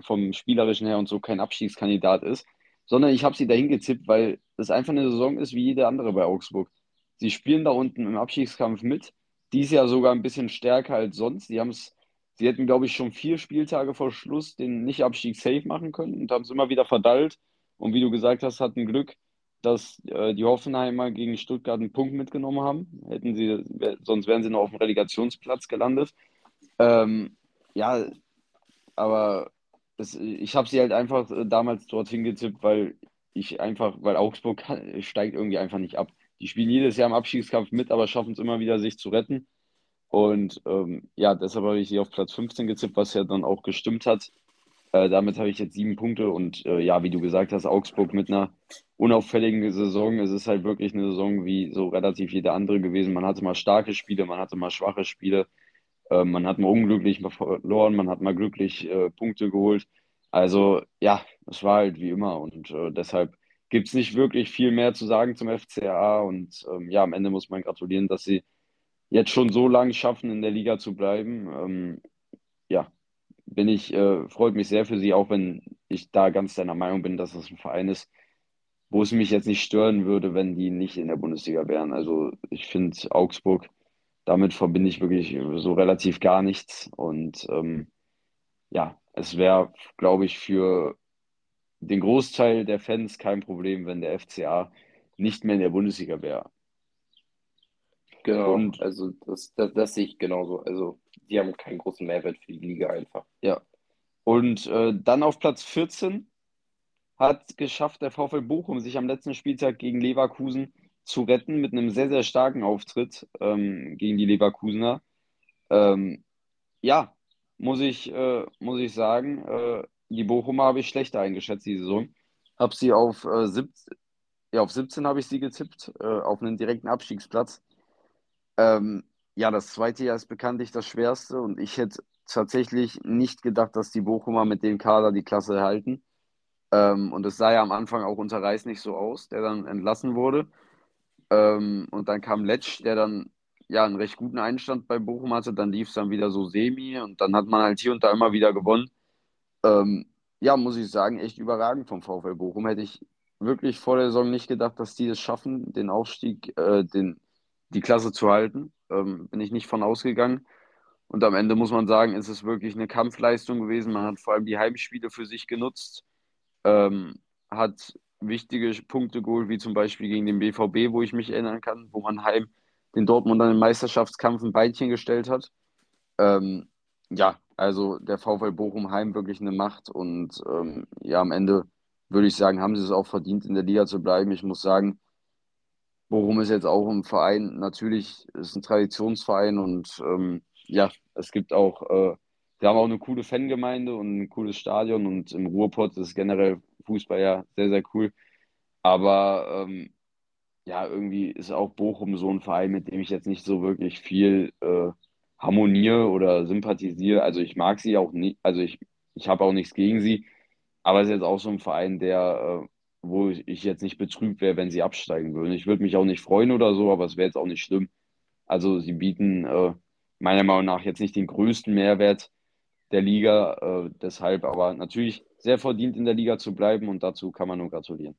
vom Spielerischen her und so kein Abstiegskandidat ist, sondern ich habe sie dahin getippt, weil es einfach eine Saison ist wie jede andere bei Augsburg. Sie spielen da unten im Abstiegskampf mit, dies Jahr sogar ein bisschen stärker als sonst. Sie haben es, sie hätten, glaube ich, schon vier Spieltage vor Schluss den Nicht-Abstieg safe machen können und haben es immer wieder verdallt. Und wie du gesagt hast, hatten Glück, dass äh, die Hoffenheimer gegen Stuttgart einen Punkt mitgenommen haben. Hätten sie, sonst wären sie noch auf dem Relegationsplatz gelandet. Ähm, ja, aber das, ich habe sie halt einfach äh, damals dorthin getippt, weil ich einfach, weil Augsburg kann, steigt irgendwie einfach nicht ab. Die spielen jedes Jahr im Abstiegskampf mit, aber schaffen es immer wieder, sich zu retten. Und ähm, ja, deshalb habe ich sie auf Platz 15 gezippt, was ja dann auch gestimmt hat. Äh, damit habe ich jetzt sieben Punkte und äh, ja, wie du gesagt hast, Augsburg mit einer unauffälligen Saison. Es ist halt wirklich eine Saison wie so relativ jede andere gewesen. Man hatte mal starke Spiele, man hatte mal schwache Spiele, äh, man hat mal unglücklich verloren, man hat mal glücklich äh, Punkte geholt. Also ja, es war halt wie immer und äh, deshalb gibt es nicht wirklich viel mehr zu sagen zum FCA und ähm, ja, am Ende muss man gratulieren, dass sie jetzt schon so lange schaffen, in der Liga zu bleiben. Ähm, ja, bin ich, äh, freut mich sehr für sie, auch wenn ich da ganz deiner Meinung bin, dass das ein Verein ist, wo es mich jetzt nicht stören würde, wenn die nicht in der Bundesliga wären. Also ich finde Augsburg, damit verbinde ich wirklich so relativ gar nichts. Und ähm, ja, es wäre, glaube ich, für den Großteil der Fans kein Problem, wenn der FCA nicht mehr in der Bundesliga wäre. Genau, und, also das, das, das, sehe ich genauso. Also die haben keinen großen Mehrwert für die Liga einfach. Ja. Und äh, dann auf Platz 14 hat geschafft der VfL Bochum, sich am letzten Spieltag gegen Leverkusen zu retten mit einem sehr, sehr starken Auftritt ähm, gegen die Leverkusener. Ähm, ja, muss ich, äh, muss ich sagen, äh, die Bochumer habe ich schlechter eingeschätzt die Saison. Habe sie auf, äh, 17, ja, auf 17 habe ich sie getippt, äh, auf einen direkten Abstiegsplatz. Ähm, ja, das zweite Jahr ist bekanntlich das schwerste und ich hätte tatsächlich nicht gedacht, dass die Bochumer mit dem Kader die Klasse halten. Ähm, und es sah ja am Anfang auch unter Reis nicht so aus, der dann entlassen wurde. Ähm, und dann kam Letsch, der dann ja einen recht guten Einstand bei Bochum hatte. Dann lief es dann wieder so semi und dann hat man halt hier und da immer wieder gewonnen. Ähm, ja, muss ich sagen, echt überragend vom VfL Bochum. Hätte ich wirklich vor der Saison nicht gedacht, dass die es schaffen, den Aufstieg, äh, den, die Klasse zu halten. Ähm, bin ich nicht von ausgegangen. Und am Ende muss man sagen, ist es wirklich eine Kampfleistung gewesen. Man hat vor allem die Heimspiele für sich genutzt, ähm, hat wichtige Punkte geholt, wie zum Beispiel gegen den BVB, wo ich mich erinnern kann, wo man heim den Dortmund dann im Meisterschaftskampf ein Beinchen gestellt hat. Ähm, ja, also der VfL Bochum heim wirklich eine Macht und ähm, ja, am Ende würde ich sagen, haben sie es auch verdient, in der Liga zu bleiben. Ich muss sagen, Bochum ist jetzt auch ein Verein, natürlich ist ein Traditionsverein und ähm, ja, es gibt auch äh, die haben auch eine coole Fangemeinde und ein cooles Stadion und im Ruhrpott ist generell Fußball ja sehr, sehr cool. Aber ähm, ja, irgendwie ist auch Bochum so ein Verein, mit dem ich jetzt nicht so wirklich viel äh, harmoniere oder sympathisiere. Also ich mag sie auch nicht, also ich, ich habe auch nichts gegen sie, aber es ist jetzt auch so ein Verein, der, äh, wo ich jetzt nicht betrübt wäre, wenn sie absteigen würden. Ich würde mich auch nicht freuen oder so, aber es wäre jetzt auch nicht schlimm. Also sie bieten äh, meiner Meinung nach jetzt nicht den größten Mehrwert der Liga, äh, deshalb aber natürlich sehr verdient in der Liga zu bleiben und dazu kann man nur gratulieren.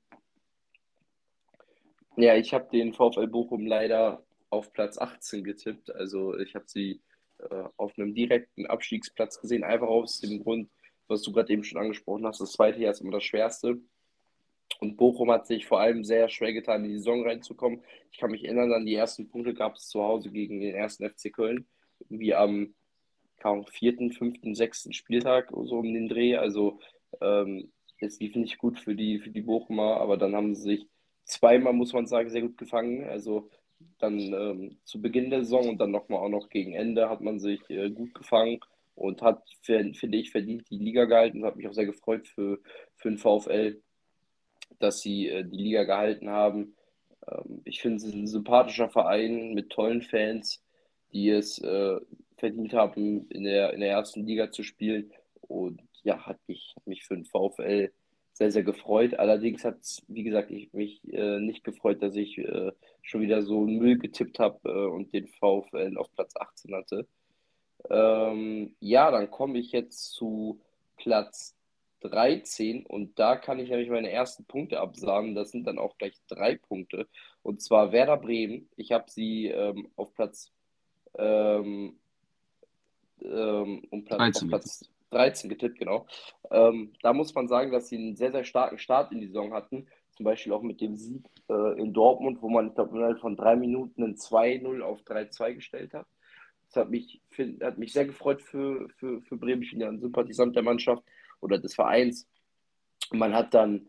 Ja, ich habe den VfL Bochum leider auf Platz 18 getippt. Also ich habe sie äh, auf einem direkten Abstiegsplatz gesehen, einfach aus dem Grund, was du gerade eben schon angesprochen hast. Das zweite Jahr ist immer das Schwerste. Und Bochum hat sich vor allem sehr schwer getan, in die Saison reinzukommen. Ich kann mich erinnern, an die ersten Punkte gab es zu Hause gegen den ersten FC Köln. Irgendwie am kaum vierten, fünften, sechsten Spieltag so um den Dreh. Also ähm, es lief nicht gut für die, für die Bochumer, aber dann haben sie sich zweimal, muss man sagen, sehr gut gefangen. Also dann ähm, zu Beginn der Saison und dann nochmal auch noch gegen Ende hat man sich äh, gut gefangen und hat, finde ich, verdient die Liga gehalten und hat mich auch sehr gefreut für, für den VfL, dass sie äh, die Liga gehalten haben. Ähm, ich finde, es ist ein sympathischer Verein mit tollen Fans, die es äh, verdient haben, in der, in der ersten Liga zu spielen. Und ja, hat mich, hat mich für den VfL sehr, sehr gefreut. Allerdings hat es, wie gesagt, ich mich äh, nicht gefreut, dass ich äh, schon wieder so Müll getippt habe äh, und den VfL auf Platz 18 hatte. Ähm, ja, dann komme ich jetzt zu Platz 13 und da kann ich nämlich meine ersten Punkte absagen. Das sind dann auch gleich drei Punkte. Und zwar Werder Bremen. Ich habe sie ähm, auf Platz, ähm, ähm, um Platz, auf Platz 13 getippt, genau. Ähm, da muss man sagen, dass sie einen sehr, sehr starken Start in die Saison hatten. Zum Beispiel auch mit dem Sieg äh, in Dortmund, wo man, ich von drei Minuten ein 2-0 auf 3-2 gestellt hat. Das hat mich, hat mich sehr gefreut für, für, für Bremen. Ich bin ja ein Sympathisant der Mannschaft oder des Vereins. Man hat dann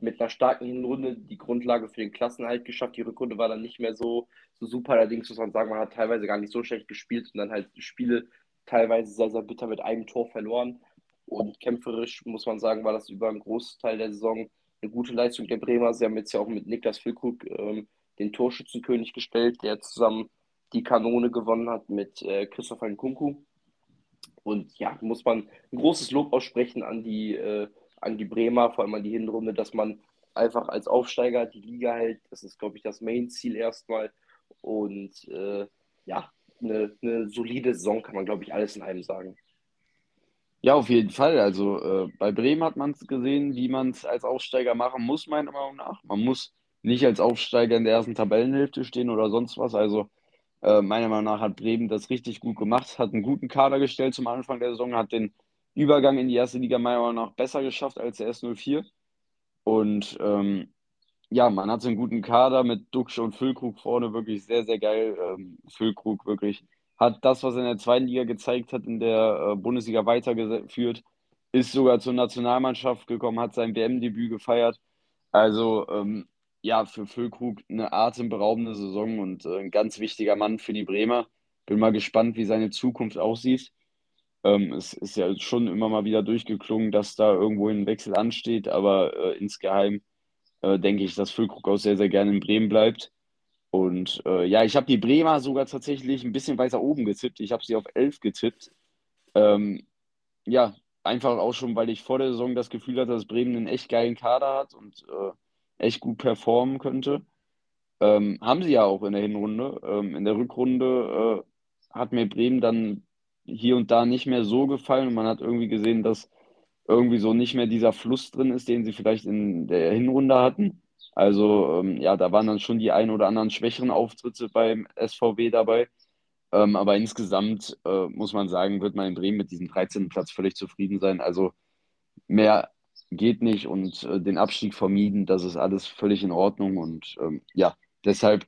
mit einer starken Hinrunde die Grundlage für den Klassenhalt geschafft. Die Rückrunde war dann nicht mehr so, so super. Allerdings muss man sagen, man hat teilweise gar nicht so schlecht gespielt und dann halt Spiele teilweise sehr, sehr bitter mit einem Tor verloren. Und kämpferisch muss man sagen, war das über einen Großteil der Saison eine gute Leistung der Bremer. Sie haben jetzt ja auch mit Niklas Füllkrug ähm, den Torschützenkönig gestellt, der zusammen die Kanone gewonnen hat mit äh, Christopher Nkunku. Und ja, muss man ein großes Lob aussprechen an die, äh, an die Bremer, vor allem an die Hinrunde, dass man einfach als Aufsteiger die Liga hält. Das ist, glaube ich, das Main-Ziel erstmal. Und äh, ja, eine, eine solide Saison, kann man, glaube ich, alles in einem sagen. Ja, auf jeden Fall. Also äh, bei Bremen hat man es gesehen, wie man es als Aufsteiger machen muss, meiner Meinung nach. Man muss nicht als Aufsteiger in der ersten Tabellenhälfte stehen oder sonst was. Also äh, meiner Meinung nach hat Bremen das richtig gut gemacht, hat einen guten Kader gestellt zum Anfang der Saison, hat den Übergang in die erste Liga meiner Meinung nach besser geschafft als der S04. Und ähm, ja, man hat so einen guten Kader mit Duxch und Füllkrug vorne, wirklich sehr, sehr geil. Ähm, Füllkrug wirklich hat das, was er in der zweiten Liga gezeigt hat, in der äh, Bundesliga weitergeführt, ist sogar zur Nationalmannschaft gekommen, hat sein WM-Debüt gefeiert. Also ähm, ja, für Füllkrug eine atemberaubende Saison und äh, ein ganz wichtiger Mann für die Bremer. Bin mal gespannt, wie seine Zukunft aussieht. Ähm, es ist ja schon immer mal wieder durchgeklungen, dass da irgendwo ein Wechsel ansteht, aber äh, insgeheim äh, denke ich, dass Füllkrug auch sehr, sehr gerne in Bremen bleibt. Und äh, ja, ich habe die Bremer sogar tatsächlich ein bisschen weiter oben getippt. Ich habe sie auf 11 getippt. Ähm, ja, einfach auch schon, weil ich vor der Saison das Gefühl hatte, dass Bremen einen echt geilen Kader hat und äh, echt gut performen könnte. Ähm, haben sie ja auch in der Hinrunde. Ähm, in der Rückrunde äh, hat mir Bremen dann hier und da nicht mehr so gefallen und man hat irgendwie gesehen, dass irgendwie so nicht mehr dieser Fluss drin ist, den sie vielleicht in der Hinrunde hatten. Also ähm, ja, da waren dann schon die ein oder anderen schwächeren Auftritte beim SVW dabei. Ähm, aber insgesamt äh, muss man sagen, wird man in Bremen mit diesem 13. Platz völlig zufrieden sein. Also mehr geht nicht und äh, den Abstieg vermieden, das ist alles völlig in Ordnung. Und ähm, ja, deshalb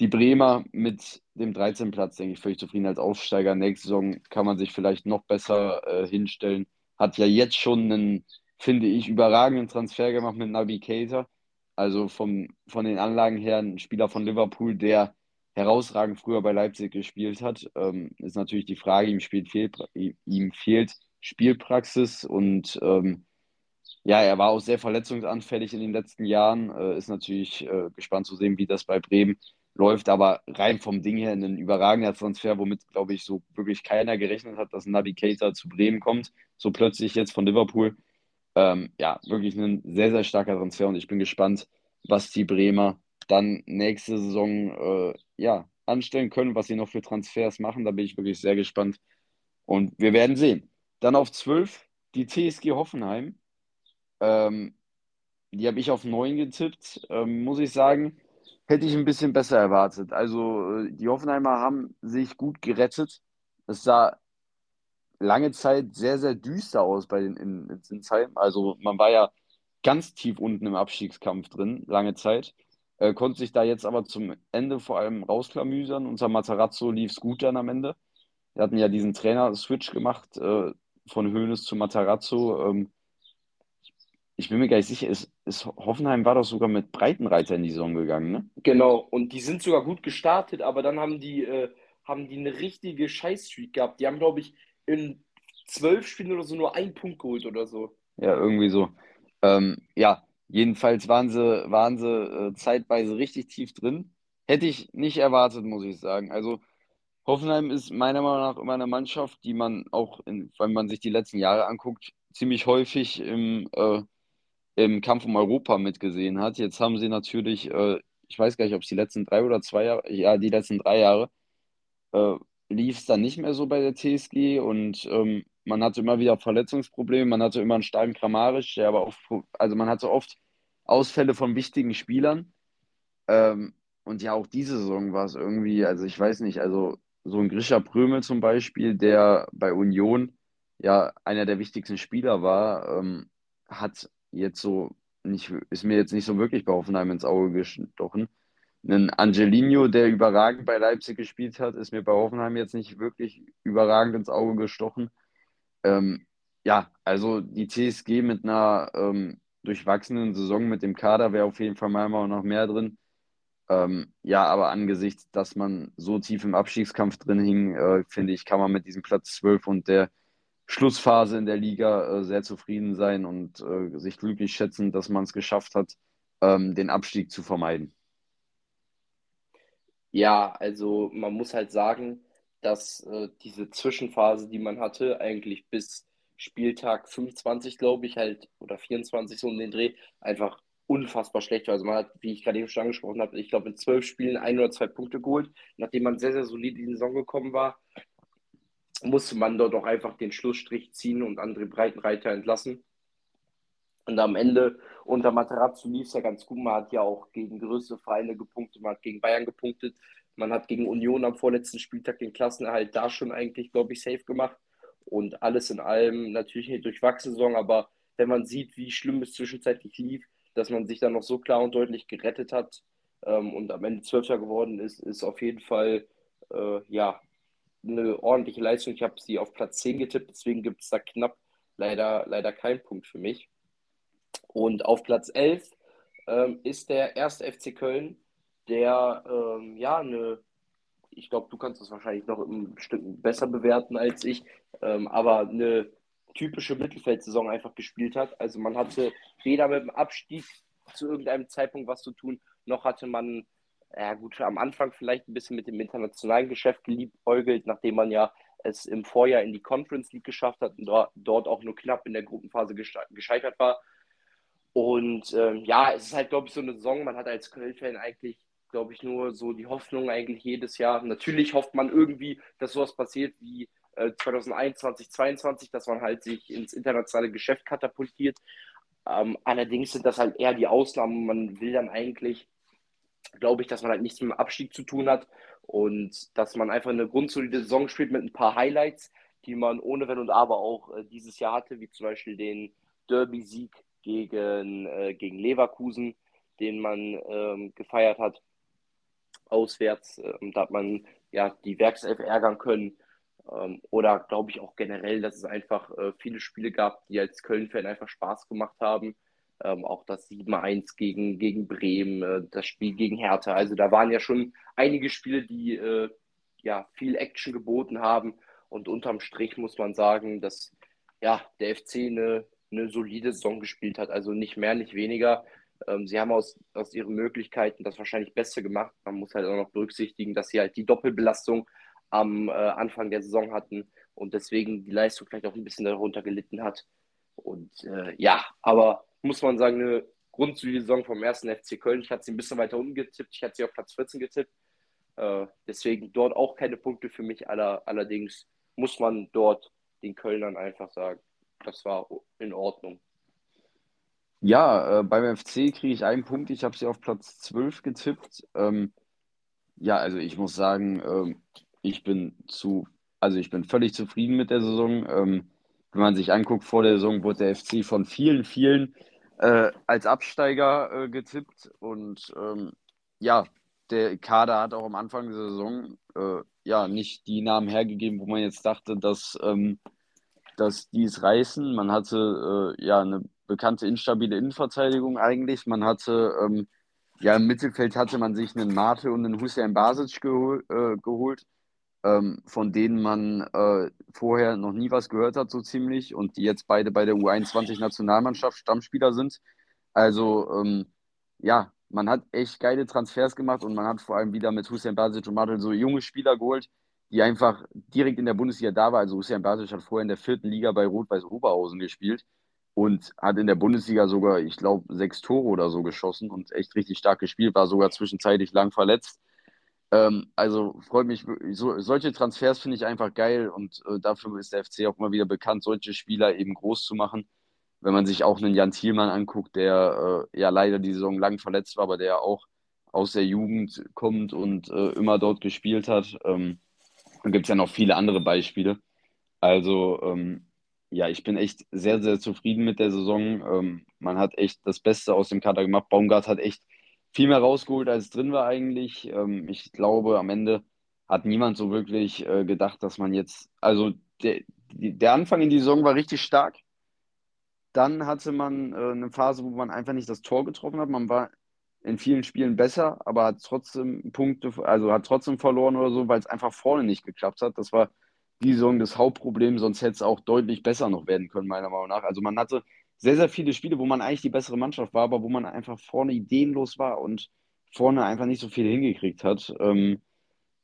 die Bremer mit dem 13. Platz, denke ich, völlig zufrieden als Aufsteiger. Nächste Saison kann man sich vielleicht noch besser äh, hinstellen hat ja jetzt schon einen, finde ich, überragenden Transfer gemacht mit Navigator. Also vom, von den Anlagen her ein Spieler von Liverpool, der herausragend früher bei Leipzig gespielt hat. Ähm, ist natürlich die Frage, ihm, spielt fehl, ihm fehlt Spielpraxis und ähm, ja, er war auch sehr verletzungsanfällig in den letzten Jahren. Äh, ist natürlich äh, gespannt zu sehen, wie das bei Bremen läuft, aber rein vom Ding her ein überragender Transfer, womit, glaube ich, so wirklich keiner gerechnet hat, dass ein Navigator zu Bremen kommt, so plötzlich jetzt von Liverpool. Ähm, ja, wirklich ein sehr, sehr starker Transfer und ich bin gespannt, was die Bremer dann nächste Saison äh, ja, anstellen können, was sie noch für Transfers machen. Da bin ich wirklich sehr gespannt und wir werden sehen. Dann auf 12 die TSG Hoffenheim. Ähm, die habe ich auf 9 getippt, ähm, muss ich sagen hätte ich ein bisschen besser erwartet. Also äh, die Hoffenheimer haben sich gut gerettet. Es sah lange Zeit sehr, sehr düster aus bei den in, in Zinsheim. Also man war ja ganz tief unten im Abstiegskampf drin, lange Zeit. Äh, konnte sich da jetzt aber zum Ende vor allem rausklamüsern. Unter Matarazzo lief es gut dann am Ende. Wir hatten ja diesen Trainer-Switch gemacht äh, von Hoeneß zu Matarazzo. Ähm, ich bin mir gar nicht sicher, ist, ist Hoffenheim war doch sogar mit Breitenreiter in die Saison gegangen, ne? Genau, und die sind sogar gut gestartet, aber dann haben die, äh, haben die eine richtige Scheißstreak gehabt. Die haben, glaube ich, in zwölf Spielen oder so nur einen Punkt geholt oder so. Ja, irgendwie so. Ähm, ja, jedenfalls waren sie, waren sie äh, zeitweise richtig tief drin. Hätte ich nicht erwartet, muss ich sagen. Also Hoffenheim ist meiner Meinung nach immer eine Mannschaft, die man auch, in, wenn man sich die letzten Jahre anguckt, ziemlich häufig im äh, im Kampf um Europa mitgesehen hat. Jetzt haben sie natürlich, äh, ich weiß gar nicht, ob es die letzten drei oder zwei Jahre, ja, die letzten drei Jahre, äh, lief es dann nicht mehr so bei der TSG und ähm, man hatte immer wieder Verletzungsprobleme, man hatte immer einen starken Kramaric, der aber oft, also man hatte oft Ausfälle von wichtigen Spielern. Ähm, und ja, auch diese Saison war es irgendwie, also ich weiß nicht, also so ein Grisha Prömel zum Beispiel, der bei Union ja einer der wichtigsten Spieler war, ähm, hat jetzt so nicht, ist mir jetzt nicht so wirklich bei Hoffenheim ins Auge gestochen. Ein Angelino, der überragend bei Leipzig gespielt hat, ist mir bei Hoffenheim jetzt nicht wirklich überragend ins Auge gestochen. Ähm, ja, also die TSG mit einer ähm, durchwachsenen Saison mit dem Kader wäre auf jeden Fall Meinung nach mehr drin. Ähm, ja, aber angesichts, dass man so tief im Abstiegskampf drin hing, äh, finde ich, kann man mit diesem Platz 12 und der Schlussphase in der Liga äh, sehr zufrieden sein und äh, sich glücklich schätzen, dass man es geschafft hat, ähm, den Abstieg zu vermeiden. Ja, also man muss halt sagen, dass äh, diese Zwischenphase, die man hatte, eigentlich bis Spieltag 25, glaube ich, halt, oder 24 so um den Dreh, einfach unfassbar schlecht war. Also man hat, wie ich gerade eben schon angesprochen habe, ich glaube in zwölf Spielen ein oder zwei Punkte geholt, nachdem man sehr, sehr solid in die Saison gekommen war musste man dort auch einfach den Schlussstrich ziehen und andere Breitenreiter entlassen. Und am Ende unter Materazzo lief es ja ganz gut. Man hat ja auch gegen größere Vereine gepunktet, man hat gegen Bayern gepunktet, man hat gegen Union am vorletzten Spieltag den Klassenerhalt da schon eigentlich, glaube ich, safe gemacht. Und alles in allem natürlich eine durchwachsene Saison, aber wenn man sieht, wie schlimm es zwischenzeitlich lief, dass man sich dann noch so klar und deutlich gerettet hat ähm, und am Ende Zwölfter geworden ist, ist auf jeden Fall äh, ja eine ordentliche Leistung. Ich habe sie auf Platz 10 getippt, deswegen gibt es da knapp leider, leider keinen Punkt für mich. Und auf Platz 11 ähm, ist der erste FC Köln, der ähm, ja eine, ich glaube, du kannst das wahrscheinlich noch im Stück besser bewerten als ich, ähm, aber eine typische Mittelfeldsaison einfach gespielt hat. Also man hatte weder mit dem Abstieg zu irgendeinem Zeitpunkt was zu tun, noch hatte man ja gut, am Anfang vielleicht ein bisschen mit dem internationalen Geschäft geliebäugelt, nachdem man ja es im Vorjahr in die Conference League geschafft hat und dort auch nur knapp in der Gruppenphase gescheitert war. Und ähm, ja, es ist halt, glaube ich, so eine Saison, man hat als Köln-Fan eigentlich, glaube ich, nur so die Hoffnung eigentlich jedes Jahr. Natürlich hofft man irgendwie, dass sowas passiert wie äh, 2021, 2022, dass man halt sich ins internationale Geschäft katapultiert. Ähm, allerdings sind das halt eher die Ausnahmen. Man will dann eigentlich glaube ich, dass man halt nichts mit dem Abstieg zu tun hat und dass man einfach eine grundsolide Saison spielt mit ein paar Highlights, die man ohne Wenn und Aber auch äh, dieses Jahr hatte, wie zum Beispiel den Derby-Sieg gegen, äh, gegen Leverkusen, den man ähm, gefeiert hat, auswärts. Ähm, da hat man ja die Werkself ärgern können. Ähm, oder glaube ich auch generell, dass es einfach äh, viele Spiele gab, die als Köln-Fan einfach Spaß gemacht haben. Ähm, auch das 7-1 gegen, gegen Bremen, äh, das Spiel gegen Hertha. Also da waren ja schon einige Spiele, die äh, ja viel Action geboten haben. Und unterm Strich muss man sagen, dass ja, der FC eine, eine solide Saison gespielt hat. Also nicht mehr, nicht weniger. Ähm, sie haben aus, aus ihren Möglichkeiten das wahrscheinlich Beste gemacht. Man muss halt auch noch berücksichtigen, dass sie halt die Doppelbelastung am äh, Anfang der Saison hatten und deswegen die Leistung vielleicht auch ein bisschen darunter gelitten hat. Und äh, ja, aber muss man sagen, eine grundsolide Saison vom ersten FC Köln. Ich hatte sie ein bisschen weiter unten getippt. Ich hatte sie auf Platz 14 getippt. Äh, deswegen dort auch keine Punkte für mich. Aller, allerdings muss man dort den Kölnern einfach sagen, das war in Ordnung. Ja, äh, beim FC kriege ich einen Punkt. Ich habe sie auf Platz 12 getippt. Ähm, ja, also ich muss sagen, ähm, ich bin zu, also ich bin völlig zufrieden mit der Saison. Ähm, wenn man sich anguckt, vor der Saison wurde der FC von vielen, vielen äh, als Absteiger äh, getippt. Und ähm, ja, der Kader hat auch am Anfang der Saison äh, ja nicht die Namen hergegeben, wo man jetzt dachte, dass, ähm, dass die es reißen. Man hatte äh, ja eine bekannte instabile Innenverteidigung eigentlich. Man hatte ähm, ja im Mittelfeld hatte man sich einen Mate und einen Hussein Basic gehol äh, geholt, ähm, von denen man äh, vorher noch nie was gehört hat, so ziemlich, und die jetzt beide bei der U21-Nationalmannschaft Stammspieler sind. Also ähm, ja, man hat echt geile Transfers gemacht und man hat vor allem wieder mit Hussein Basic und Madel so junge Spieler geholt, die einfach direkt in der Bundesliga da waren. Also Hussein Basic hat vorher in der vierten Liga bei Rot-Weiß Oberhausen gespielt und hat in der Bundesliga sogar, ich glaube, sechs Tore oder so geschossen und echt richtig stark gespielt, war sogar zwischenzeitlich lang verletzt. Ähm, also freut mich, so, solche Transfers finde ich einfach geil und äh, dafür ist der FC auch immer wieder bekannt, solche Spieler eben groß zu machen wenn man sich auch einen Jan Thielmann anguckt, der äh, ja leider die Saison lang verletzt war, aber der auch aus der Jugend kommt und äh, immer dort gespielt hat. Ähm, dann gibt es ja noch viele andere Beispiele. Also ähm, ja, ich bin echt sehr, sehr zufrieden mit der Saison. Ähm, man hat echt das Beste aus dem Kader gemacht. Baumgart hat echt viel mehr rausgeholt, als drin war eigentlich. Ähm, ich glaube, am Ende hat niemand so wirklich äh, gedacht, dass man jetzt, also der, der Anfang in die Saison war richtig stark. Dann hatte man äh, eine Phase, wo man einfach nicht das Tor getroffen hat. Man war in vielen Spielen besser, aber hat trotzdem Punkte, also hat trotzdem verloren oder so, weil es einfach vorne nicht geklappt hat. Das war die Saison das Hauptproblem, sonst hätte es auch deutlich besser noch werden können, meiner Meinung nach. Also man hatte sehr, sehr viele Spiele, wo man eigentlich die bessere Mannschaft war, aber wo man einfach vorne ideenlos war und vorne einfach nicht so viel hingekriegt hat. Ähm,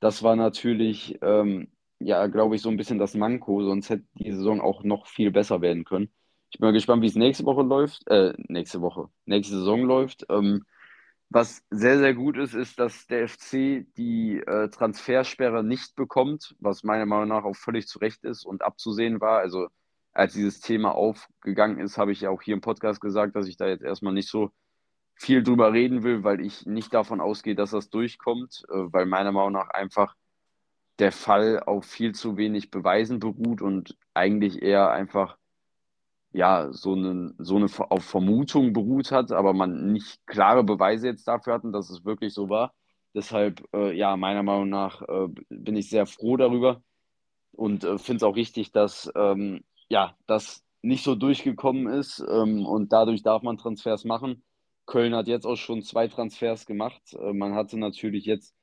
das war natürlich, ähm, ja, glaube ich, so ein bisschen das Manko, sonst hätte die Saison auch noch viel besser werden können. Ich bin mal gespannt, wie es nächste Woche läuft. Äh, nächste Woche, nächste Saison läuft. Ähm, was sehr, sehr gut ist, ist, dass der FC die äh, Transfersperre nicht bekommt, was meiner Meinung nach auch völlig zu Recht ist und abzusehen war. Also als dieses Thema aufgegangen ist, habe ich ja auch hier im Podcast gesagt, dass ich da jetzt erstmal nicht so viel drüber reden will, weil ich nicht davon ausgehe, dass das durchkommt, äh, weil meiner Meinung nach einfach der Fall auf viel zu wenig Beweisen beruht und eigentlich eher einfach ja, so eine, so eine auf Vermutung beruht hat, aber man nicht klare Beweise jetzt dafür hatten, dass es wirklich so war. Deshalb, äh, ja, meiner Meinung nach äh, bin ich sehr froh darüber und äh, finde es auch richtig, dass ähm, ja, das nicht so durchgekommen ist ähm, und dadurch darf man Transfers machen. Köln hat jetzt auch schon zwei Transfers gemacht. Äh, man hatte natürlich jetzt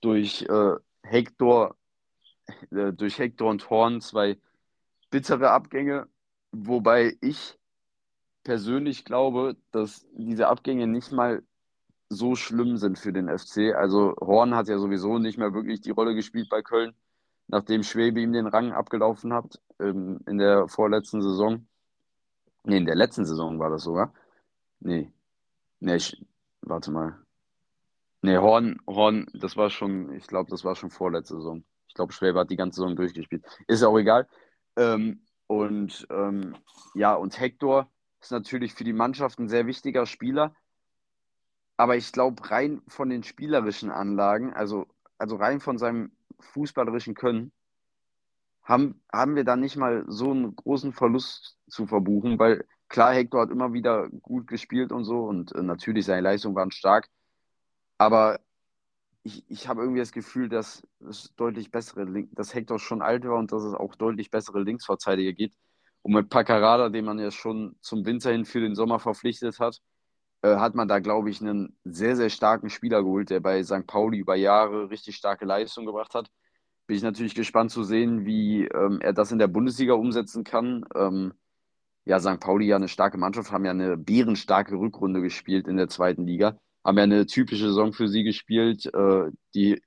durch äh, Hector, äh, durch Hector und Horn zwei bittere Abgänge Wobei ich persönlich glaube, dass diese Abgänge nicht mal so schlimm sind für den FC. Also Horn hat ja sowieso nicht mehr wirklich die Rolle gespielt bei Köln, nachdem Schwebe ihm den Rang abgelaufen hat ähm, in der vorletzten Saison. Nee, in der letzten Saison war das sogar. Nee. Nee, ich, warte mal. Nee, Horn, Horn, das war schon, ich glaube, das war schon vorletzte Saison. Ich glaube, Schwebe hat die ganze Saison durchgespielt. Ist ja auch egal. Ähm, und ähm, ja, und Hector ist natürlich für die Mannschaft ein sehr wichtiger Spieler. Aber ich glaube, rein von den spielerischen Anlagen, also, also rein von seinem fußballerischen Können, haben, haben wir da nicht mal so einen großen Verlust zu verbuchen, weil klar, Hector hat immer wieder gut gespielt und so und äh, natürlich seine Leistungen waren stark. Aber ich, ich habe irgendwie das Gefühl, dass es deutlich bessere, dass Hector schon alt war und dass es auch deutlich bessere Linksverteidiger gibt. Und mit Paccarada, den man ja schon zum Winter hin für den Sommer verpflichtet hat, äh, hat man da, glaube ich, einen sehr, sehr starken Spieler geholt, der bei St. Pauli über Jahre richtig starke Leistung gebracht hat. Bin ich natürlich gespannt zu sehen, wie ähm, er das in der Bundesliga umsetzen kann. Ähm, ja, St. Pauli ja eine starke Mannschaft, haben ja eine bärenstarke Rückrunde gespielt in der zweiten Liga, haben ja eine typische Saison für sie gespielt, äh, die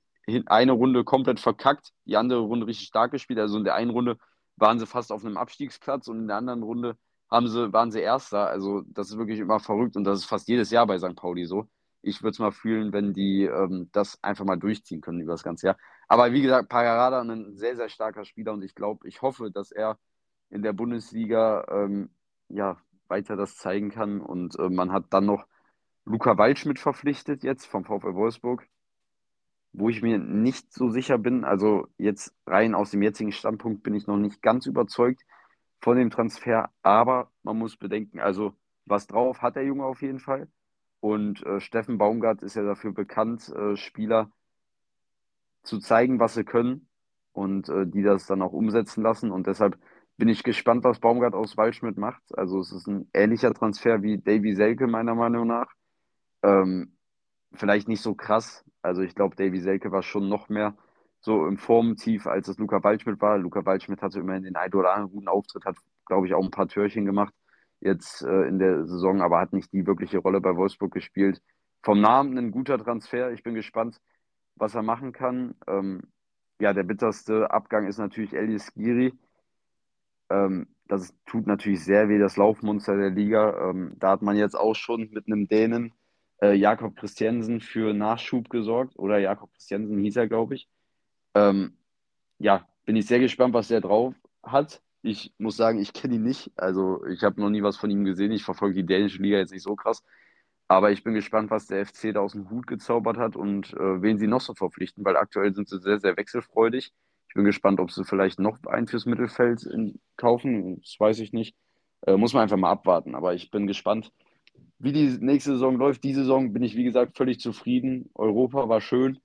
eine Runde komplett verkackt, die andere Runde richtig stark gespielt. Also in der einen Runde waren sie fast auf einem Abstiegsplatz und in der anderen Runde haben sie, waren sie Erster. Also das ist wirklich immer verrückt und das ist fast jedes Jahr bei St. Pauli so. Ich würde es mal fühlen, wenn die ähm, das einfach mal durchziehen können über das ganze Jahr. Aber wie gesagt, Pagarada ein sehr, sehr starker Spieler und ich glaube, ich hoffe, dass er in der Bundesliga ähm, ja, weiter das zeigen kann. Und äh, man hat dann noch Luca Waldschmidt verpflichtet jetzt vom VfL Wolfsburg, wo ich mir nicht so sicher bin. Also jetzt rein aus dem jetzigen Standpunkt bin ich noch nicht ganz überzeugt von dem Transfer, aber man muss bedenken, also was drauf hat der Junge auf jeden Fall. Und äh, Steffen Baumgart ist ja dafür bekannt, äh, Spieler zu zeigen, was sie können und äh, die das dann auch umsetzen lassen. Und deshalb bin ich gespannt, was Baumgart aus Waldschmidt macht. Also es ist ein ähnlicher Transfer wie Davy Selke, meiner Meinung nach. Ähm, vielleicht nicht so krass. Also ich glaube, Davy Selke war schon noch mehr so im Formtief, als es Luca Waldschmidt war. Luca Waldschmidt hatte immerhin den einen oder anderen guten Auftritt, hat, glaube ich, auch ein paar Türchen gemacht jetzt äh, in der Saison, aber hat nicht die wirkliche Rolle bei Wolfsburg gespielt. Vom Namen ein guter Transfer. Ich bin gespannt, was er machen kann. Ähm, ja, der bitterste Abgang ist natürlich Elias Giri ähm, das tut natürlich sehr weh, das Laufmonster der Liga. Ähm, da hat man jetzt auch schon mit einem Dänen, äh, Jakob Christiansen, für Nachschub gesorgt. Oder Jakob Christiansen hieß er, glaube ich. Ähm, ja, bin ich sehr gespannt, was der drauf hat. Ich muss sagen, ich kenne ihn nicht. Also ich habe noch nie was von ihm gesehen. Ich verfolge die dänische Liga jetzt nicht so krass. Aber ich bin gespannt, was der FC da aus dem Hut gezaubert hat und äh, wen sie noch so verpflichten, weil aktuell sind sie sehr, sehr wechselfreudig bin gespannt, ob sie vielleicht noch einen fürs Mittelfeld in, kaufen. Das weiß ich nicht. Äh, muss man einfach mal abwarten. Aber ich bin gespannt, wie die nächste Saison läuft. Die Saison bin ich, wie gesagt, völlig zufrieden. Europa war schön.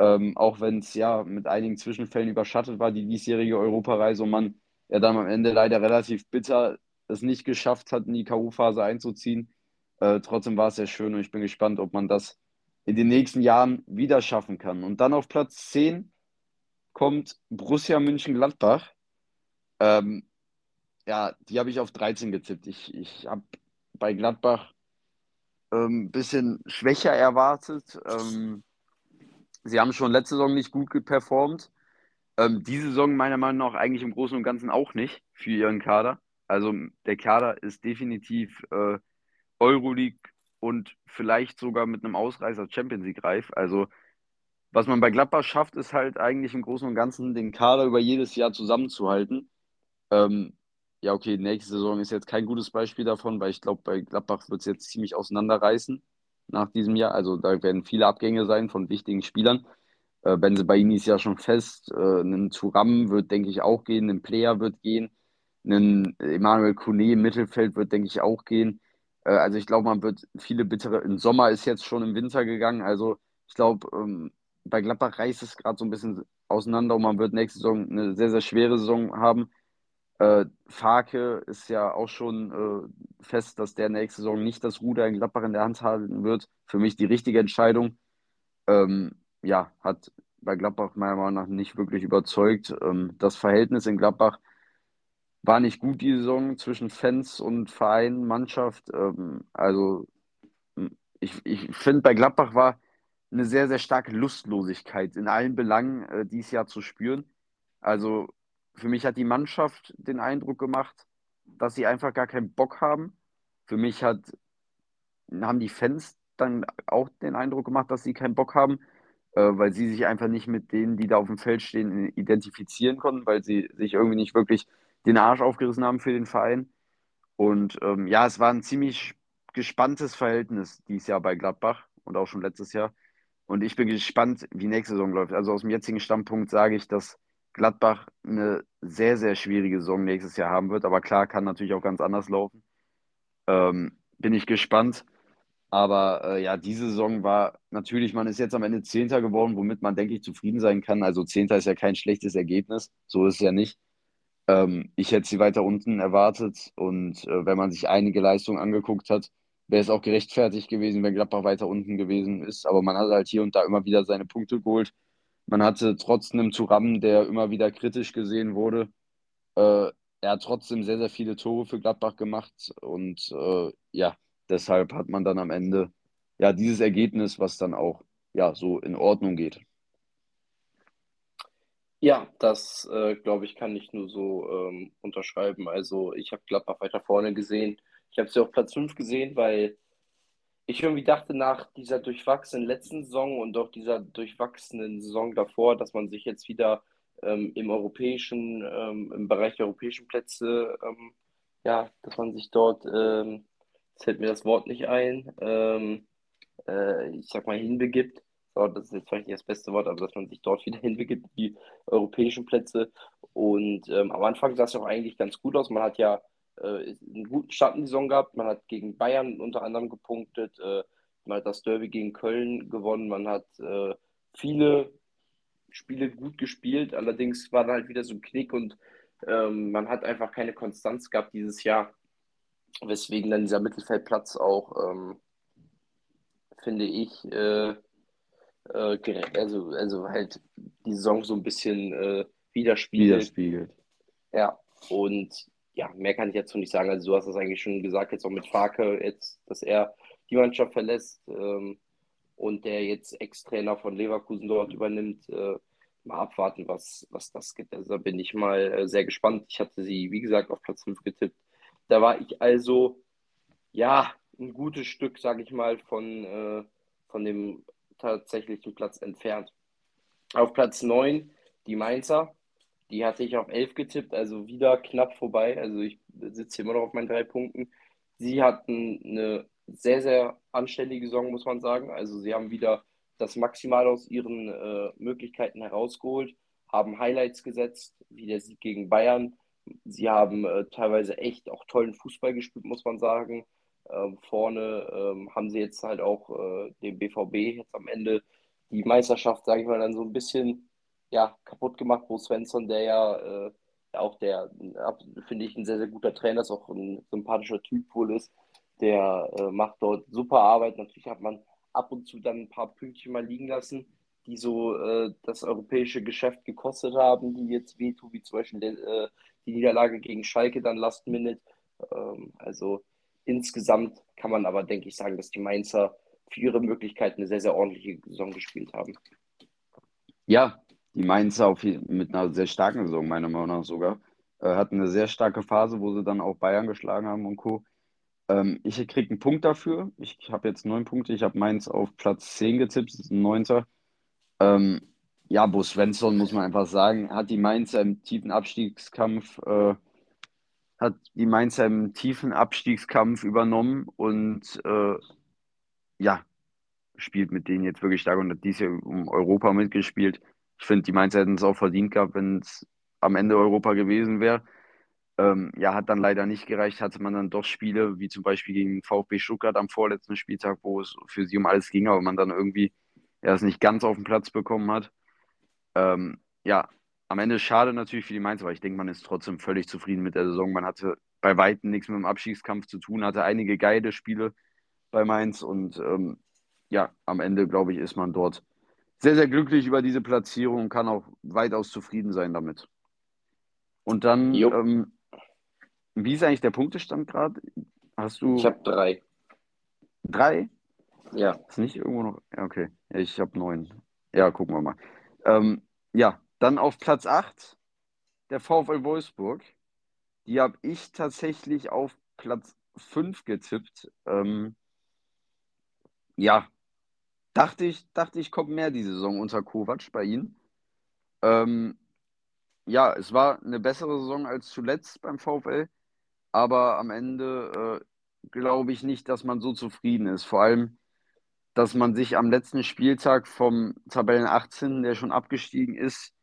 Ähm, auch wenn es ja mit einigen Zwischenfällen überschattet war, die diesjährige Europareise und man ja dann am Ende leider relativ bitter es nicht geschafft hat, in die K.O.-Phase einzuziehen. Äh, trotzdem war es sehr schön und ich bin gespannt, ob man das in den nächsten Jahren wieder schaffen kann. Und dann auf Platz 10 kommt Borussia München-Gladbach. Ähm, ja, die habe ich auf 13 getippt. Ich, ich habe bei Gladbach ein ähm, bisschen schwächer erwartet. Ähm, sie haben schon letzte Saison nicht gut performt. Ähm, diese Saison meiner Meinung nach eigentlich im Großen und Ganzen auch nicht für ihren Kader. Also der Kader ist definitiv äh, Euroleague und vielleicht sogar mit einem Ausreißer Champions League reif. Also was man bei Gladbach schafft, ist halt eigentlich im Großen und Ganzen den Kader über jedes Jahr zusammenzuhalten. Ähm, ja, okay, nächste Saison ist jetzt kein gutes Beispiel davon, weil ich glaube, bei Gladbach wird es jetzt ziemlich auseinanderreißen nach diesem Jahr. Also da werden viele Abgänge sein von wichtigen Spielern. Äh, Benze ist ja schon fest. Äh, ein Turam wird, denke ich, auch gehen. Ein Player wird gehen. Ein Emmanuel Kone im Mittelfeld wird, denke ich, auch gehen. Äh, also ich glaube, man wird viele bittere. Im Sommer ist jetzt schon im Winter gegangen. Also ich glaube, ähm, bei Gladbach reißt es gerade so ein bisschen auseinander und man wird nächste Saison eine sehr, sehr schwere Saison haben. Äh, Farke ist ja auch schon äh, fest, dass der nächste Saison nicht das Ruder in Gladbach in der Hand halten wird. Für mich die richtige Entscheidung. Ähm, ja, hat bei Gladbach meiner Meinung nach nicht wirklich überzeugt. Ähm, das Verhältnis in Gladbach war nicht gut die Saison zwischen Fans und Verein, Mannschaft. Ähm, also ich, ich finde, bei Gladbach war eine sehr, sehr starke Lustlosigkeit in allen Belangen äh, dieses Jahr zu spüren. Also für mich hat die Mannschaft den Eindruck gemacht, dass sie einfach gar keinen Bock haben. Für mich hat, haben die Fans dann auch den Eindruck gemacht, dass sie keinen Bock haben, äh, weil sie sich einfach nicht mit denen, die da auf dem Feld stehen, identifizieren konnten, weil sie sich irgendwie nicht wirklich den Arsch aufgerissen haben für den Verein. Und ähm, ja, es war ein ziemlich gespanntes Verhältnis dieses Jahr bei Gladbach und auch schon letztes Jahr. Und ich bin gespannt, wie nächste Saison läuft. Also aus dem jetzigen Standpunkt sage ich, dass Gladbach eine sehr, sehr schwierige Saison nächstes Jahr haben wird. Aber klar, kann natürlich auch ganz anders laufen. Ähm, bin ich gespannt. Aber äh, ja, diese Saison war natürlich, man ist jetzt am Ende Zehnter geworden, womit man, denke ich, zufrieden sein kann. Also Zehnter ist ja kein schlechtes Ergebnis. So ist es ja nicht. Ähm, ich hätte sie weiter unten erwartet und äh, wenn man sich einige Leistungen angeguckt hat, wäre es auch gerechtfertigt gewesen, wenn Gladbach weiter unten gewesen ist. Aber man hat halt hier und da immer wieder seine Punkte geholt. Man hatte trotz einem Thuram, der immer wieder kritisch gesehen wurde, äh, er hat trotzdem sehr, sehr viele Tore für Gladbach gemacht und äh, ja, deshalb hat man dann am Ende ja dieses Ergebnis, was dann auch ja so in Ordnung geht. Ja, das äh, glaube ich, kann ich nur so ähm, unterschreiben. Also ich habe Gladbach weiter vorne gesehen. Ich habe sie auf Platz 5 gesehen, weil ich irgendwie dachte, nach dieser durchwachsenen letzten Saison und auch dieser durchwachsenen Saison davor, dass man sich jetzt wieder ähm, im europäischen, ähm, im Bereich der europäischen Plätze, ähm, ja, dass man sich dort, ähm, jetzt fällt mir das Wort nicht ein, ähm, äh, ich sag mal, hinbegibt. So, das ist jetzt vielleicht nicht das beste Wort, aber dass man sich dort wieder <laughs> hinbegibt, die europäischen Plätze. Und ähm, am Anfang sah es auch eigentlich ganz gut aus. Man hat ja äh, einen guten Start in die Saison gehabt. Man hat gegen Bayern unter anderem gepunktet. Äh, man hat das Derby gegen Köln gewonnen. Man hat äh, viele Spiele gut gespielt. Allerdings war da halt wieder so ein Knick und ähm, man hat einfach keine Konstanz gehabt dieses Jahr. Weswegen dann dieser Mittelfeldplatz auch, ähm, finde ich, äh, äh, also, also halt die Saison so ein bisschen äh, widerspiegelt. Widerspiegelt. Ja, und ja, mehr kann ich jetzt noch nicht sagen. Also du hast das eigentlich schon gesagt, jetzt auch mit Farke, jetzt, dass er die Mannschaft verlässt ähm, und der jetzt Ex-Trainer von Leverkusen dort übernimmt. Äh, mal abwarten, was, was das gibt. Also da bin ich mal äh, sehr gespannt. Ich hatte sie, wie gesagt, auf Platz 5 getippt. Da war ich also, ja, ein gutes Stück, sage ich mal, von, äh, von dem tatsächlichen Platz entfernt. Auf Platz 9 die Mainzer. Die hatte ich auf 11 getippt, also wieder knapp vorbei. Also ich sitze immer noch auf meinen drei Punkten. Sie hatten eine sehr, sehr anständige Saison, muss man sagen. Also sie haben wieder das Maximal aus ihren äh, Möglichkeiten herausgeholt, haben Highlights gesetzt, wie der Sieg gegen Bayern. Sie haben äh, teilweise echt auch tollen Fußball gespielt, muss man sagen. Ähm, vorne ähm, haben sie jetzt halt auch äh, dem BVB jetzt am Ende die Meisterschaft, sage ich mal, dann so ein bisschen ja, kaputt gemacht. Bo Svensson, der ja äh, auch der, finde ich, ein sehr, sehr guter Trainer ist, auch ein sympathischer Typ wohl ist, der äh, macht dort super Arbeit. Natürlich hat man ab und zu dann ein paar Pünktchen mal liegen lassen, die so äh, das europäische Geschäft gekostet haben, die jetzt wehtun, wie zum Beispiel äh, die Niederlage gegen Schalke dann Last Minute. Ähm, also Insgesamt kann man aber, denke ich, sagen, dass die Mainzer für ihre Möglichkeiten eine sehr, sehr ordentliche Saison gespielt haben. Ja, die Mainzer auf, mit einer sehr starken Saison, meiner Meinung nach sogar, äh, hatten eine sehr starke Phase, wo sie dann auch Bayern geschlagen haben und Co. Ähm, ich kriege einen Punkt dafür. Ich habe jetzt neun Punkte. Ich habe Mainz auf Platz 10 getippt, das ist ein Neunter. Ähm, ja, Bo Svensson, muss man einfach sagen, hat die Mainzer im tiefen Abstiegskampf äh, hat die Mainzer im tiefen Abstiegskampf übernommen und äh, ja, spielt mit denen jetzt wirklich stark und hat dieses Jahr um Europa mitgespielt. Ich finde, die Mainzer hätten es auch verdient gehabt, wenn es am Ende Europa gewesen wäre. Ähm, ja, hat dann leider nicht gereicht, hatte man dann doch Spiele, wie zum Beispiel gegen VfB Stuttgart am vorletzten Spieltag, wo es für sie um alles ging, aber man dann irgendwie ja, es nicht ganz auf den Platz bekommen hat. Ähm, ja, am Ende schade natürlich für die Mainz, aber ich denke, man ist trotzdem völlig zufrieden mit der Saison. Man hatte bei Weitem nichts mit dem Abstiegskampf zu tun, hatte einige geile Spiele bei Mainz und ähm, ja, am Ende, glaube ich, ist man dort sehr, sehr glücklich über diese Platzierung und kann auch weitaus zufrieden sein damit. Und dann, ähm, wie ist eigentlich der Punktestand gerade? Hast du. Ich habe drei. Drei? Ja. Ist nicht irgendwo noch. Ja, okay. Ich habe neun. Ja, gucken wir mal. Ähm, ja, dann auf Platz 8 der VfL Wolfsburg. Die habe ich tatsächlich auf Platz 5 getippt. Ähm, ja, dachte ich, dachte ich, kommt mehr die Saison unter Kovac bei ihnen. Ähm, ja, es war eine bessere Saison als zuletzt beim VfL, aber am Ende äh, glaube ich nicht, dass man so zufrieden ist. Vor allem, dass man sich am letzten Spieltag vom Tabellen 18, der schon abgestiegen ist,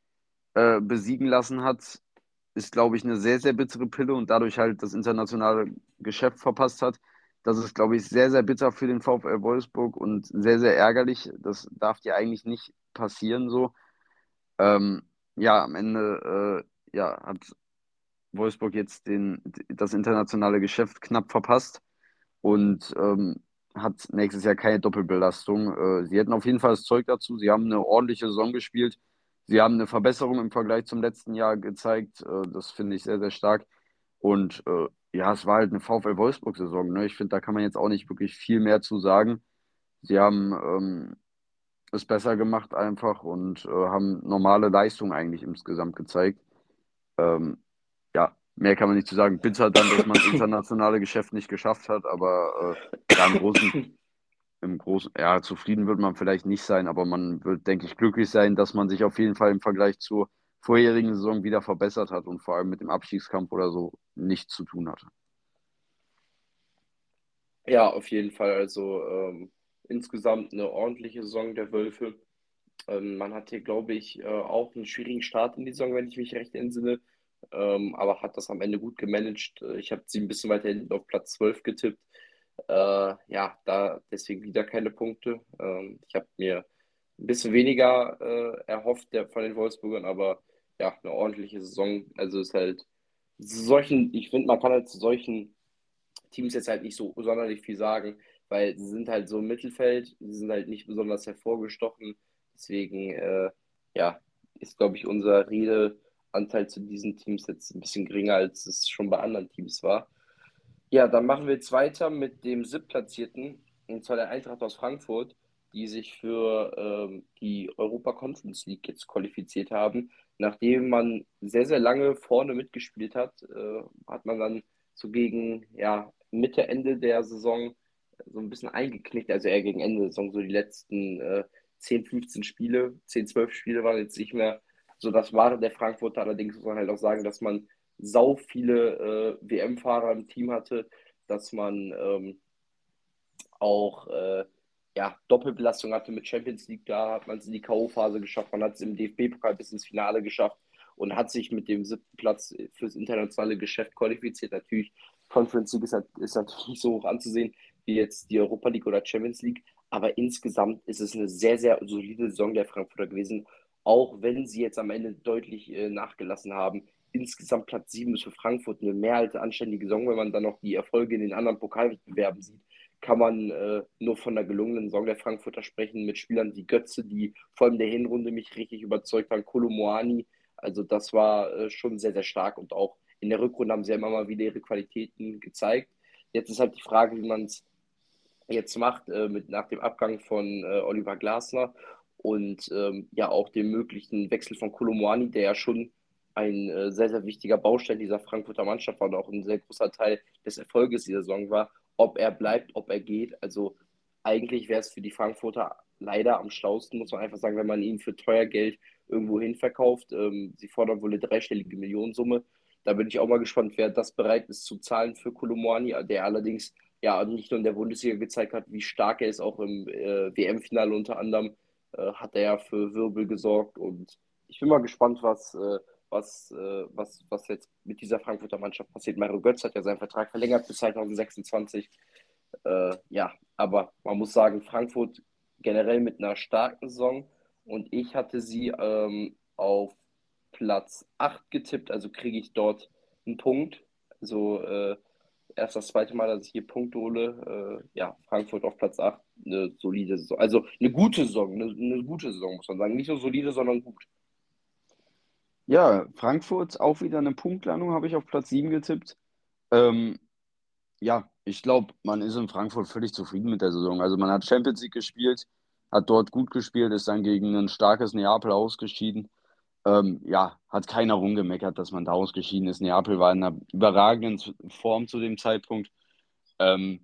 äh, besiegen lassen hat, ist, glaube ich, eine sehr, sehr bittere Pille und dadurch halt das internationale Geschäft verpasst hat. Das ist, glaube ich, sehr, sehr bitter für den VfL Wolfsburg und sehr, sehr ärgerlich. Das darf dir eigentlich nicht passieren so. Ähm, ja, am Ende äh, ja, hat Wolfsburg jetzt den, das internationale Geschäft knapp verpasst und ähm, hat nächstes Jahr keine Doppelbelastung. Äh, sie hätten auf jeden Fall das Zeug dazu. Sie haben eine ordentliche Saison gespielt. Sie haben eine Verbesserung im Vergleich zum letzten Jahr gezeigt. Äh, das finde ich sehr, sehr stark. Und äh, ja, es war halt eine VfL Wolfsburg-Saison. Ne? Ich finde, da kann man jetzt auch nicht wirklich viel mehr zu sagen. Sie haben ähm, es besser gemacht einfach und äh, haben normale Leistung eigentlich insgesamt gezeigt. Ähm, ja, mehr kann man nicht zu sagen. Bitter dann, dass man das internationale Geschäft nicht geschafft hat, aber äh, ja, im Großen, im Großen, ja, zufrieden wird man vielleicht nicht sein, aber man wird, denke ich, glücklich sein, dass man sich auf jeden Fall im Vergleich zur vorherigen Saison wieder verbessert hat und vor allem mit dem Abstiegskampf oder so nichts zu tun hatte. Ja, auf jeden Fall. Also ähm, insgesamt eine ordentliche Saison der Wölfe. Ähm, man hat hier, glaube ich, äh, auch einen schwierigen Start in die Saison, wenn ich mich recht entsinne, ähm, aber hat das am Ende gut gemanagt. Äh, ich habe sie ein bisschen weiter hinten auf Platz 12 getippt. Äh, ja, da deswegen wieder keine Punkte. Ähm, ich habe mir ein bisschen weniger äh, erhofft der, von den Wolfsburgern, aber ja, eine ordentliche Saison. Also ist halt solchen, ich finde, man kann halt zu solchen Teams jetzt halt nicht so sonderlich viel sagen, weil sie sind halt so im Mittelfeld, sie sind halt nicht besonders hervorgestochen. Deswegen, äh, ja, ist, glaube ich, unser Redeanteil zu diesen Teams jetzt ein bisschen geringer, als es schon bei anderen Teams war. Ja, dann machen wir jetzt weiter mit dem siebtplatzierten, und zwar der Eintracht aus Frankfurt, die sich für ähm, die Europa Conference League jetzt qualifiziert haben. Nachdem man sehr, sehr lange vorne mitgespielt hat, äh, hat man dann so gegen ja, Mitte, Ende der Saison so ein bisschen eingeknickt, also eher gegen Ende der Saison, so die letzten äh, 10, 15 Spiele, 10, 12 Spiele waren jetzt nicht mehr so das Wahre der Frankfurter. Allerdings muss man halt auch sagen, dass man sau viele äh, WM-Fahrer im Team hatte, dass man ähm, auch äh, ja, Doppelbelastung hatte mit Champions League. Da hat man es in die K.O.-Phase geschafft, man hat es im DFB-Pokal bis ins Finale geschafft und hat sich mit dem siebten Platz fürs internationale Geschäft qualifiziert. Natürlich, Conference League ist, ist natürlich nicht so hoch anzusehen wie jetzt die Europa League oder Champions League, aber insgesamt ist es eine sehr, sehr solide Saison der Frankfurter gewesen, auch wenn sie jetzt am Ende deutlich äh, nachgelassen haben. Insgesamt Platz 7 ist für Frankfurt eine mehr als anständige Saison, wenn man dann noch die Erfolge in den anderen Pokalwettbewerben sieht kann man äh, nur von einer gelungenen Saison der Frankfurter sprechen, mit Spielern wie Götze, die vor allem der Hinrunde mich richtig überzeugt haben, Kolomoani. Also das war äh, schon sehr, sehr stark und auch in der Rückrunde haben sie immer mal wieder ihre Qualitäten gezeigt. Jetzt ist halt die Frage, wie man es jetzt macht, äh, mit, nach dem Abgang von äh, Oliver Glasner und ähm, ja auch dem möglichen Wechsel von Kolomoani, der ja schon ein äh, sehr, sehr wichtiger Baustein dieser Frankfurter Mannschaft war und auch ein sehr großer Teil des Erfolges dieser Saison war, ob er bleibt, ob er geht. Also eigentlich wäre es für die Frankfurter leider am schlausten, muss man einfach sagen, wenn man ihn für teuer Geld irgendwo hin verkauft. Ähm, sie fordern wohl eine dreistellige Millionensumme. Da bin ich auch mal gespannt, wer das bereit ist zu zahlen für Kolomoani, der allerdings ja nicht nur in der Bundesliga gezeigt hat, wie stark er ist, auch im äh, WM-Finale unter anderem äh, hat er ja für Wirbel gesorgt und ich bin mal gespannt, was, äh, was, äh, was, was jetzt mit dieser Frankfurter Mannschaft passiert. Mario Götz hat ja seinen Vertrag verlängert bis 2026. Äh, ja, aber man muss sagen, Frankfurt generell mit einer starken Saison und ich hatte sie ähm, auf Platz 8 getippt, also kriege ich dort einen Punkt. Also äh, erst das zweite Mal, dass ich hier Punkte hole. Äh, ja, Frankfurt auf Platz 8, eine solide Saison. Also eine gute Saison, eine, eine gute Saison, muss man sagen. Nicht so solide, sondern gut. Ja, Frankfurt auch wieder eine Punktlandung, habe ich auf Platz 7 getippt. Ähm, ja, ich glaube, man ist in Frankfurt völlig zufrieden mit der Saison. Also man hat Champions League gespielt, hat dort gut gespielt, ist dann gegen ein starkes Neapel ausgeschieden. Ähm, ja, hat keiner rumgemeckert, dass man da ausgeschieden ist. Neapel war in einer überragenden Form zu dem Zeitpunkt. Ähm,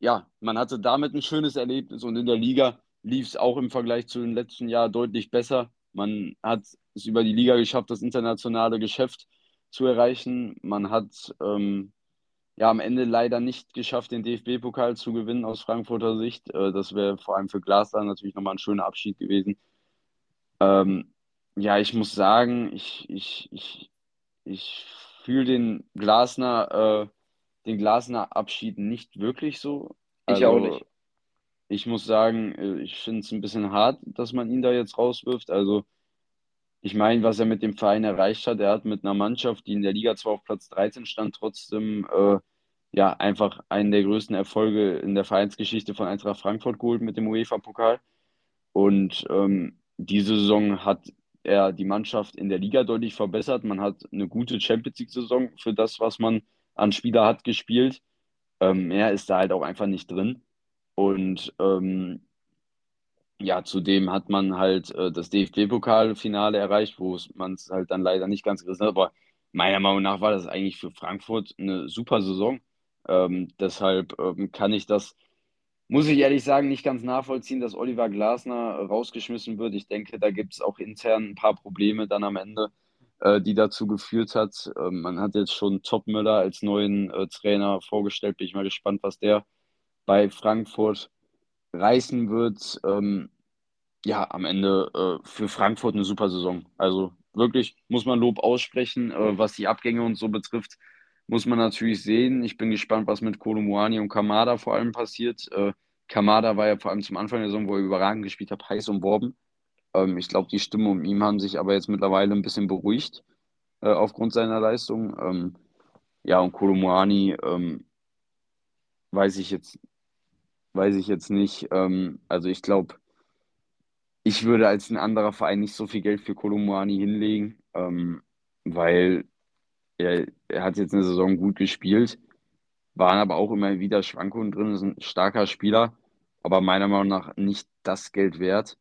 ja, man hatte damit ein schönes Erlebnis und in der Liga lief es auch im Vergleich zu dem letzten Jahr deutlich besser. Man hat es über die Liga geschafft, das internationale Geschäft zu erreichen. Man hat ähm, ja am Ende leider nicht geschafft, den DFB-Pokal zu gewinnen aus Frankfurter Sicht. Äh, das wäre vor allem für Glasner natürlich nochmal ein schöner Abschied gewesen. Ähm, ja, ich muss sagen, ich, ich, ich, ich fühle den Glasner, äh, den Glasner Abschied nicht wirklich so. Ich auch nicht. Ich muss sagen, äh, ich finde es ein bisschen hart, dass man ihn da jetzt rauswirft. Also ich meine, was er mit dem Verein erreicht hat, er hat mit einer Mannschaft, die in der Liga zwar auf Platz 13 stand, trotzdem äh, ja einfach einen der größten Erfolge in der Vereinsgeschichte von Eintracht Frankfurt geholt mit dem UEFA-Pokal. Und ähm, diese Saison hat er die Mannschaft in der Liga deutlich verbessert. Man hat eine gute Champions League-Saison für das, was man an Spieler hat, gespielt. Ähm, mehr ist da halt auch einfach nicht drin. Und ähm, ja, zudem hat man halt äh, das DFB-Pokalfinale erreicht, wo man es halt dann leider nicht ganz gerissen hat. Aber meiner Meinung nach war das eigentlich für Frankfurt eine super Saison. Ähm, deshalb ähm, kann ich das, muss ich ehrlich sagen, nicht ganz nachvollziehen, dass Oliver Glasner rausgeschmissen wird. Ich denke, da gibt es auch intern ein paar Probleme dann am Ende, äh, die dazu geführt hat. Ähm, man hat jetzt schon Top Müller als neuen äh, Trainer vorgestellt. Bin ich mal gespannt, was der bei Frankfurt reißen wird. Ähm, ja, am Ende äh, für Frankfurt eine super Saison. Also wirklich muss man Lob aussprechen, äh, was die Abgänge und so betrifft. Muss man natürlich sehen. Ich bin gespannt, was mit Kolomuani und Kamada vor allem passiert. Äh, Kamada war ja vor allem zum Anfang der Saison, wo er überragend gespielt hat, heiß umworben. Ähm, ich glaube, die Stimmen um ihn haben sich aber jetzt mittlerweile ein bisschen beruhigt äh, aufgrund seiner Leistung. Ähm, ja, und Kolomuani ähm, weiß ich jetzt weiß ich jetzt nicht. Ähm, also ich glaube, ich würde als ein anderer Verein nicht so viel Geld für Kolomuani hinlegen, ähm, weil er, er hat jetzt eine Saison gut gespielt, waren aber auch immer wieder Schwankungen drin, ist ein starker Spieler, aber meiner Meinung nach nicht das Geld wert.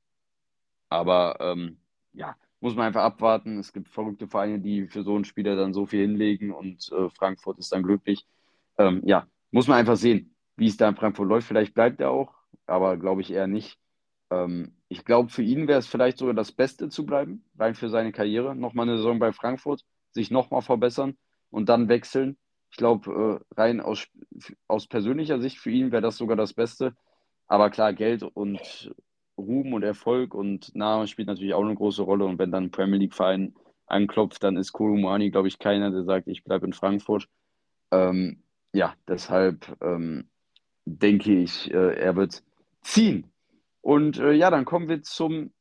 Aber ähm, ja, muss man einfach abwarten. Es gibt verrückte Vereine, die für so einen Spieler dann so viel hinlegen und äh, Frankfurt ist dann glücklich. Ähm, ja, muss man einfach sehen wie es da in Frankfurt läuft. Vielleicht bleibt er auch, aber glaube ich eher nicht. Ähm, ich glaube, für ihn wäre es vielleicht sogar das Beste zu bleiben, rein für seine Karriere. Nochmal eine Saison bei Frankfurt, sich nochmal verbessern und dann wechseln. Ich glaube, äh, rein aus, aus persönlicher Sicht für ihn wäre das sogar das Beste. Aber klar, Geld und Ruhm und Erfolg und Name spielt natürlich auch eine große Rolle. Und wenn dann ein Premier League-Verein anklopft, dann ist Kolumani, glaube ich, keiner, der sagt, ich bleibe in Frankfurt. Ähm, ja, deshalb ähm, denke ich, äh, er wird ziehen. Und äh, ja, dann kommen wir zum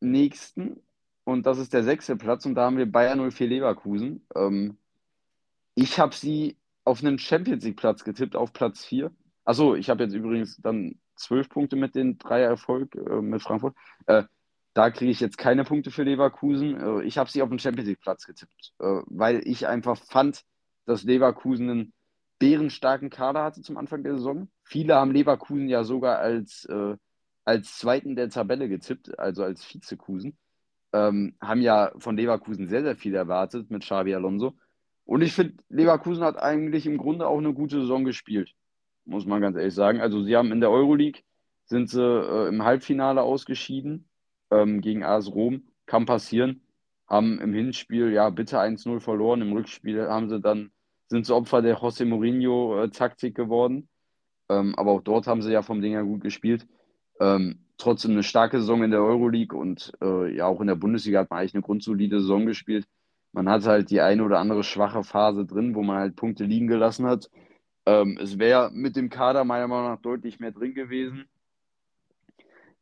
nächsten. Und das ist der sechste Platz. Und da haben wir Bayern 04 Leverkusen. Ähm, ich habe sie auf einen Champions League-Platz getippt, auf Platz 4. Achso, ich habe jetzt übrigens dann zwölf Punkte mit den drei Erfolg äh, mit Frankfurt. Äh, da kriege ich jetzt keine Punkte für Leverkusen. Äh, ich habe sie auf den Champions League-Platz getippt, äh, weil ich einfach fand, dass Leverkusen einen bärenstarken Kader hatte zum Anfang der Saison. Viele haben Leverkusen ja sogar als, äh, als Zweiten der Tabelle getippt, also als Vizekusen. Ähm, haben ja von Leverkusen sehr, sehr viel erwartet mit Xavi Alonso. Und ich finde, Leverkusen hat eigentlich im Grunde auch eine gute Saison gespielt, muss man ganz ehrlich sagen. Also sie haben in der Euroleague, sind sie äh, im Halbfinale ausgeschieden ähm, gegen AS Rom, kann passieren. Haben im Hinspiel ja bitte 1-0 verloren, im Rückspiel haben sie dann sind so Opfer der José Mourinho-Taktik geworden. Ähm, aber auch dort haben sie ja vom Ding her gut gespielt. Ähm, trotzdem eine starke Saison in der Euroleague und äh, ja auch in der Bundesliga hat man eigentlich eine grundsolide Saison gespielt. Man hat halt die eine oder andere schwache Phase drin, wo man halt Punkte liegen gelassen hat. Ähm, es wäre mit dem Kader meiner Meinung nach deutlich mehr drin gewesen.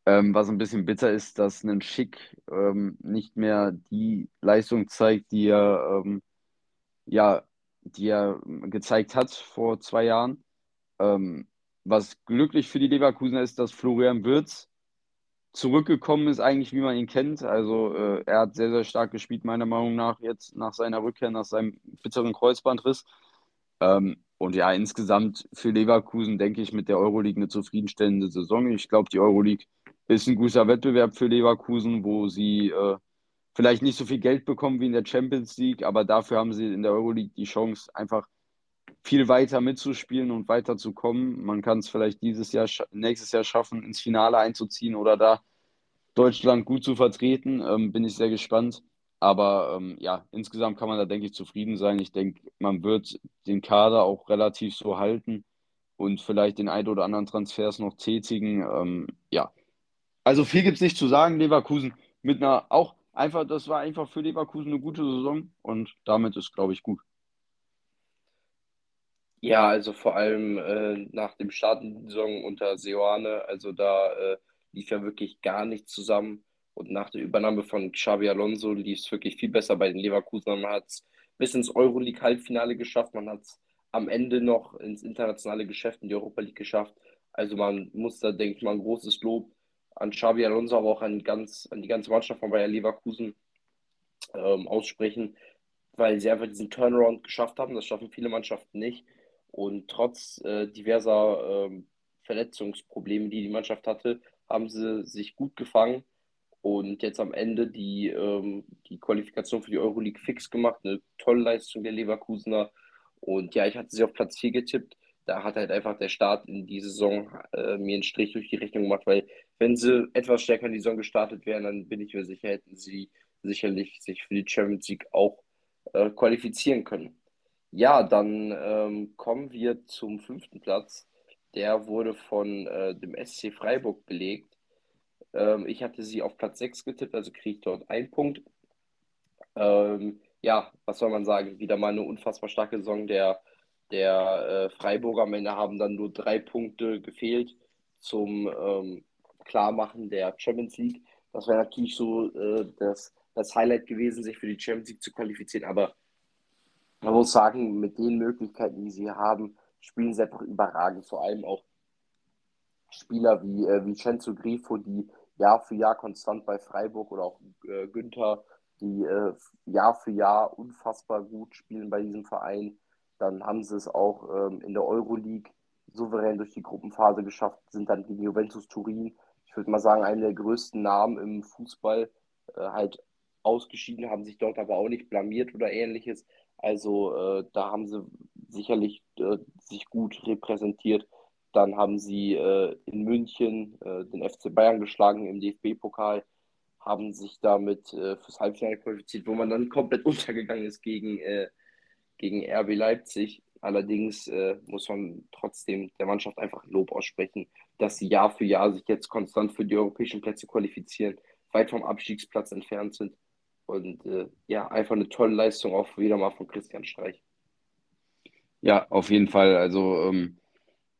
Ähm, was ein bisschen bitter ist, dass ein Schick ähm, nicht mehr die Leistung zeigt, die er ähm, ja die er gezeigt hat vor zwei Jahren. Ähm, was glücklich für die Leverkusener ist, dass Florian Wirtz zurückgekommen ist, eigentlich wie man ihn kennt. Also äh, er hat sehr, sehr stark gespielt, meiner Meinung nach, jetzt nach seiner Rückkehr, nach seinem bitteren Kreuzbandriss. Ähm, und ja, insgesamt für Leverkusen denke ich mit der Euroleague eine zufriedenstellende Saison. Ich glaube, die Euroleague ist ein guter Wettbewerb für Leverkusen, wo sie äh, vielleicht nicht so viel Geld bekommen wie in der Champions League, aber dafür haben sie in der Euroleague die Chance, einfach viel weiter mitzuspielen und weiter zu kommen. Man kann es vielleicht dieses Jahr, nächstes Jahr schaffen, ins Finale einzuziehen oder da Deutschland gut zu vertreten. Ähm, bin ich sehr gespannt. Aber ähm, ja, insgesamt kann man da, denke ich, zufrieden sein. Ich denke, man wird den Kader auch relativ so halten und vielleicht den ein oder anderen Transfers noch tätigen. Ähm, ja, also viel gibt es nicht zu sagen. Leverkusen mit einer auch einfach, das war einfach für Leverkusen eine gute Saison und damit ist, glaube ich, gut. Ja, also vor allem äh, nach dem Start der Saison unter Seoane, also da äh, lief ja wirklich gar nichts zusammen. Und nach der Übernahme von Xabi Alonso lief es wirklich viel besser bei den Leverkusen. Man hat es bis ins Euroleague-Halbfinale geschafft. Man hat es am Ende noch ins internationale Geschäft in die Europa League geschafft. Also man muss da, denke ich mal, ein großes Lob an Xabi Alonso, aber auch an, ganz, an die ganze Mannschaft von Bayer Leverkusen ähm, aussprechen, weil sie einfach diesen Turnaround geschafft haben. Das schaffen viele Mannschaften nicht. Und trotz äh, diverser äh, Verletzungsprobleme, die die Mannschaft hatte, haben sie sich gut gefangen und jetzt am Ende die, ähm, die Qualifikation für die Euroleague fix gemacht. Eine tolle Leistung der Leverkusener. Und ja, ich hatte sie auf Platz 4 getippt. Da hat halt einfach der Start in die Saison äh, mir einen Strich durch die Rechnung gemacht, weil wenn sie etwas stärker in die Saison gestartet wären, dann bin ich mir sicher, hätten sie sicherlich sich für die Champions League auch äh, qualifizieren können. Ja, dann ähm, kommen wir zum fünften Platz. Der wurde von äh, dem SC Freiburg belegt. Ähm, ich hatte sie auf Platz 6 getippt, also kriege ich dort einen Punkt. Ähm, ja, was soll man sagen? Wieder mal eine unfassbar starke Saison der, der äh, Freiburger. Ende haben dann nur drei Punkte gefehlt zum ähm, Klarmachen der Champions League. Das wäre natürlich so äh, das, das Highlight gewesen, sich für die Champions League zu qualifizieren. Aber man muss sagen, mit den Möglichkeiten, die sie haben, spielen sie einfach überragend. Vor allem auch Spieler wie, äh, wie Cenzo Grifo, die Jahr für Jahr konstant bei Freiburg oder auch äh, Günther, die äh, Jahr für Jahr unfassbar gut spielen bei diesem Verein. Dann haben sie es auch ähm, in der Euroleague souverän durch die Gruppenphase geschafft, sind dann gegen Juventus Turin, ich würde mal sagen, einen der größten Namen im Fußball, äh, halt ausgeschieden, haben sich dort aber auch nicht blamiert oder ähnliches. Also äh, da haben sie sicherlich äh, sich gut repräsentiert. Dann haben sie äh, in München äh, den FC Bayern geschlagen im DFB-Pokal, haben sich damit äh, fürs Halbfinale qualifiziert, wo man dann komplett <laughs> untergegangen ist gegen, äh, gegen RB Leipzig. Allerdings äh, muss man trotzdem der Mannschaft einfach Lob aussprechen, dass sie Jahr für Jahr sich jetzt konstant für die europäischen Plätze qualifizieren, weit vom Abstiegsplatz entfernt sind. Und äh, ja, einfach eine tolle Leistung auch wieder mal von Christian Streich. Ja, auf jeden Fall. Also ähm,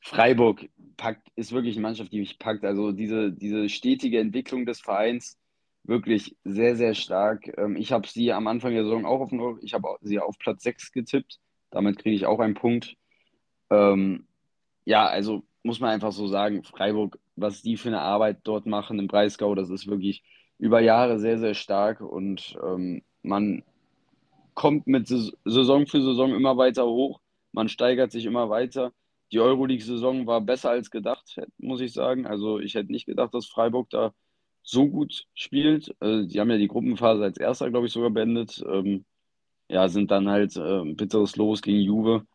Freiburg packt, ist wirklich eine Mannschaft, die mich packt. Also diese, diese stetige Entwicklung des Vereins wirklich sehr, sehr stark. Ähm, ich habe sie am Anfang der Saison auch auf, ich habe sie auf Platz 6 getippt. Damit kriege ich auch einen Punkt. Ähm, ja, also muss man einfach so sagen, Freiburg, was die für eine Arbeit dort machen im Breisgau, das ist wirklich über Jahre sehr, sehr stark und ähm, man kommt mit Saison für Saison immer weiter hoch. Man steigert sich immer weiter die Euroleague-Saison war besser als gedacht, muss ich sagen. Also ich hätte nicht gedacht, dass Freiburg da so gut spielt. Äh, die haben ja die Gruppenphase als erster, glaube ich, sogar beendet. Ähm, ja, sind dann halt äh, ein bitteres Los gegen Juve.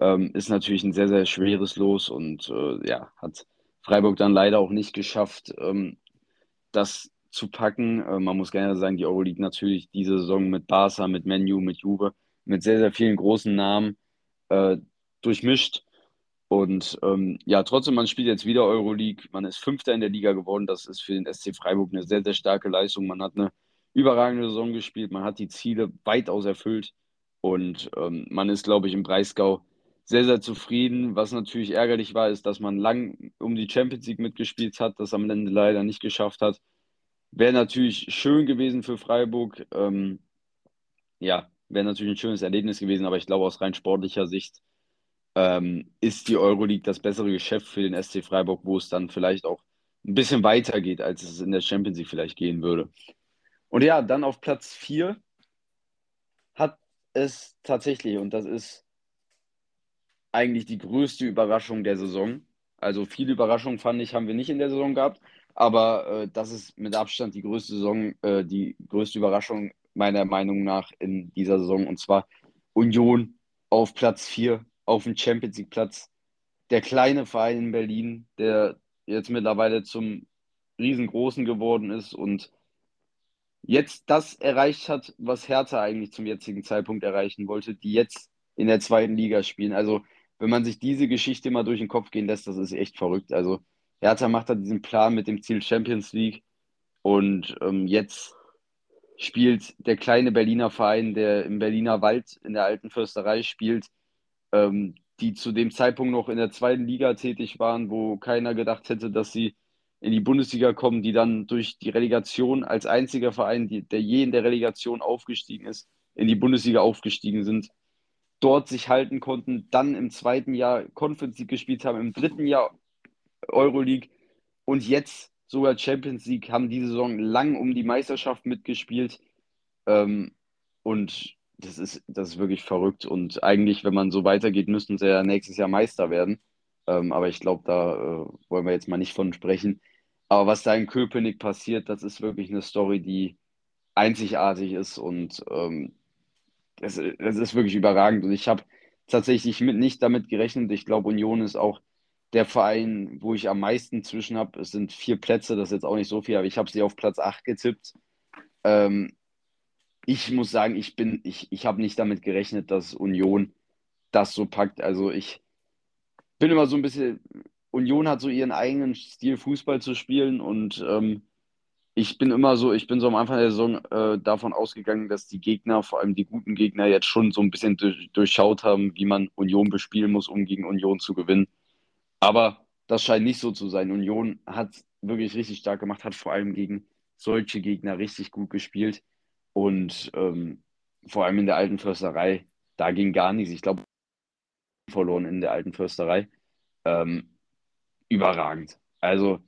Ähm, ist natürlich ein sehr, sehr schweres Los und äh, ja, hat Freiburg dann leider auch nicht geschafft, ähm, das zu packen. Äh, man muss gerne sagen, die Euroleague natürlich diese Saison mit Barca, mit Menu, mit Juve, mit sehr, sehr vielen großen Namen äh, durchmischt. Und ähm, ja, trotzdem, man spielt jetzt wieder Euroleague. Man ist Fünfter in der Liga geworden. Das ist für den SC Freiburg eine sehr, sehr starke Leistung. Man hat eine überragende Saison gespielt. Man hat die Ziele weitaus erfüllt. Und ähm, man ist, glaube ich, im Breisgau sehr, sehr zufrieden. Was natürlich ärgerlich war, ist, dass man lang um die Champions League mitgespielt hat, das am Ende leider nicht geschafft hat. Wäre natürlich schön gewesen für Freiburg. Ähm, ja, wäre natürlich ein schönes Erlebnis gewesen, aber ich glaube, aus rein sportlicher Sicht ähm, ist die Euroleague das bessere Geschäft für den SC Freiburg, wo es dann vielleicht auch ein bisschen weiter geht, als es in der Champions League vielleicht gehen würde. Und ja, dann auf Platz 4 hat es tatsächlich, und das ist eigentlich die größte Überraschung der Saison. Also viele Überraschungen fand ich, haben wir nicht in der Saison gehabt, aber äh, das ist mit Abstand die größte Saison, äh, die größte Überraschung meiner Meinung nach in dieser Saison. Und zwar Union auf Platz 4 auf dem Champions League Platz. Der kleine Verein in Berlin, der jetzt mittlerweile zum riesengroßen geworden ist und jetzt das erreicht hat, was Hertha eigentlich zum jetzigen Zeitpunkt erreichen wollte, die jetzt in der zweiten Liga spielen. Also wenn man sich diese Geschichte mal durch den Kopf gehen lässt, das ist echt verrückt. Also Hertha macht da diesen Plan mit dem Ziel Champions League und ähm, jetzt spielt der kleine Berliner Verein, der im Berliner Wald in der alten Fürsterei spielt, ähm, die zu dem Zeitpunkt noch in der zweiten Liga tätig waren, wo keiner gedacht hätte, dass sie in die Bundesliga kommen, die dann durch die Relegation als einziger Verein, die, der je in der Relegation aufgestiegen ist, in die Bundesliga aufgestiegen sind, dort sich halten konnten, dann im zweiten Jahr Conference League gespielt haben, im dritten Jahr Euroleague und jetzt sogar Champions League, haben diese Saison lang um die Meisterschaft mitgespielt. Ähm, und das ist, das ist wirklich verrückt. Und eigentlich, wenn man so weitergeht, müssten sie ja nächstes Jahr Meister werden. Ähm, aber ich glaube, da äh, wollen wir jetzt mal nicht von sprechen. Aber was da in Köpenick passiert, das ist wirklich eine Story, die einzigartig ist und ähm, das, das ist wirklich überragend. Und ich habe tatsächlich mit, nicht damit gerechnet. Ich glaube, Union ist auch der Verein, wo ich am meisten zwischen habe. Es sind vier Plätze, das ist jetzt auch nicht so viel, aber ich habe sie auf Platz 8 getippt. Ähm, ich muss sagen, ich bin, ich, ich habe nicht damit gerechnet, dass Union das so packt. Also ich bin immer so ein bisschen, Union hat so ihren eigenen Stil, Fußball zu spielen und ähm, ich bin immer so, ich bin so am Anfang der Saison äh, davon ausgegangen, dass die Gegner, vor allem die guten Gegner, jetzt schon so ein bisschen durch, durchschaut haben, wie man Union bespielen muss, um gegen Union zu gewinnen. Aber das scheint nicht so zu sein. Union hat wirklich richtig stark gemacht, hat vor allem gegen solche Gegner richtig gut gespielt. Und ähm, vor allem in der alten Försterei, da ging gar nichts. Ich glaube, verloren in der alten Försterei. Ähm, überragend. Also,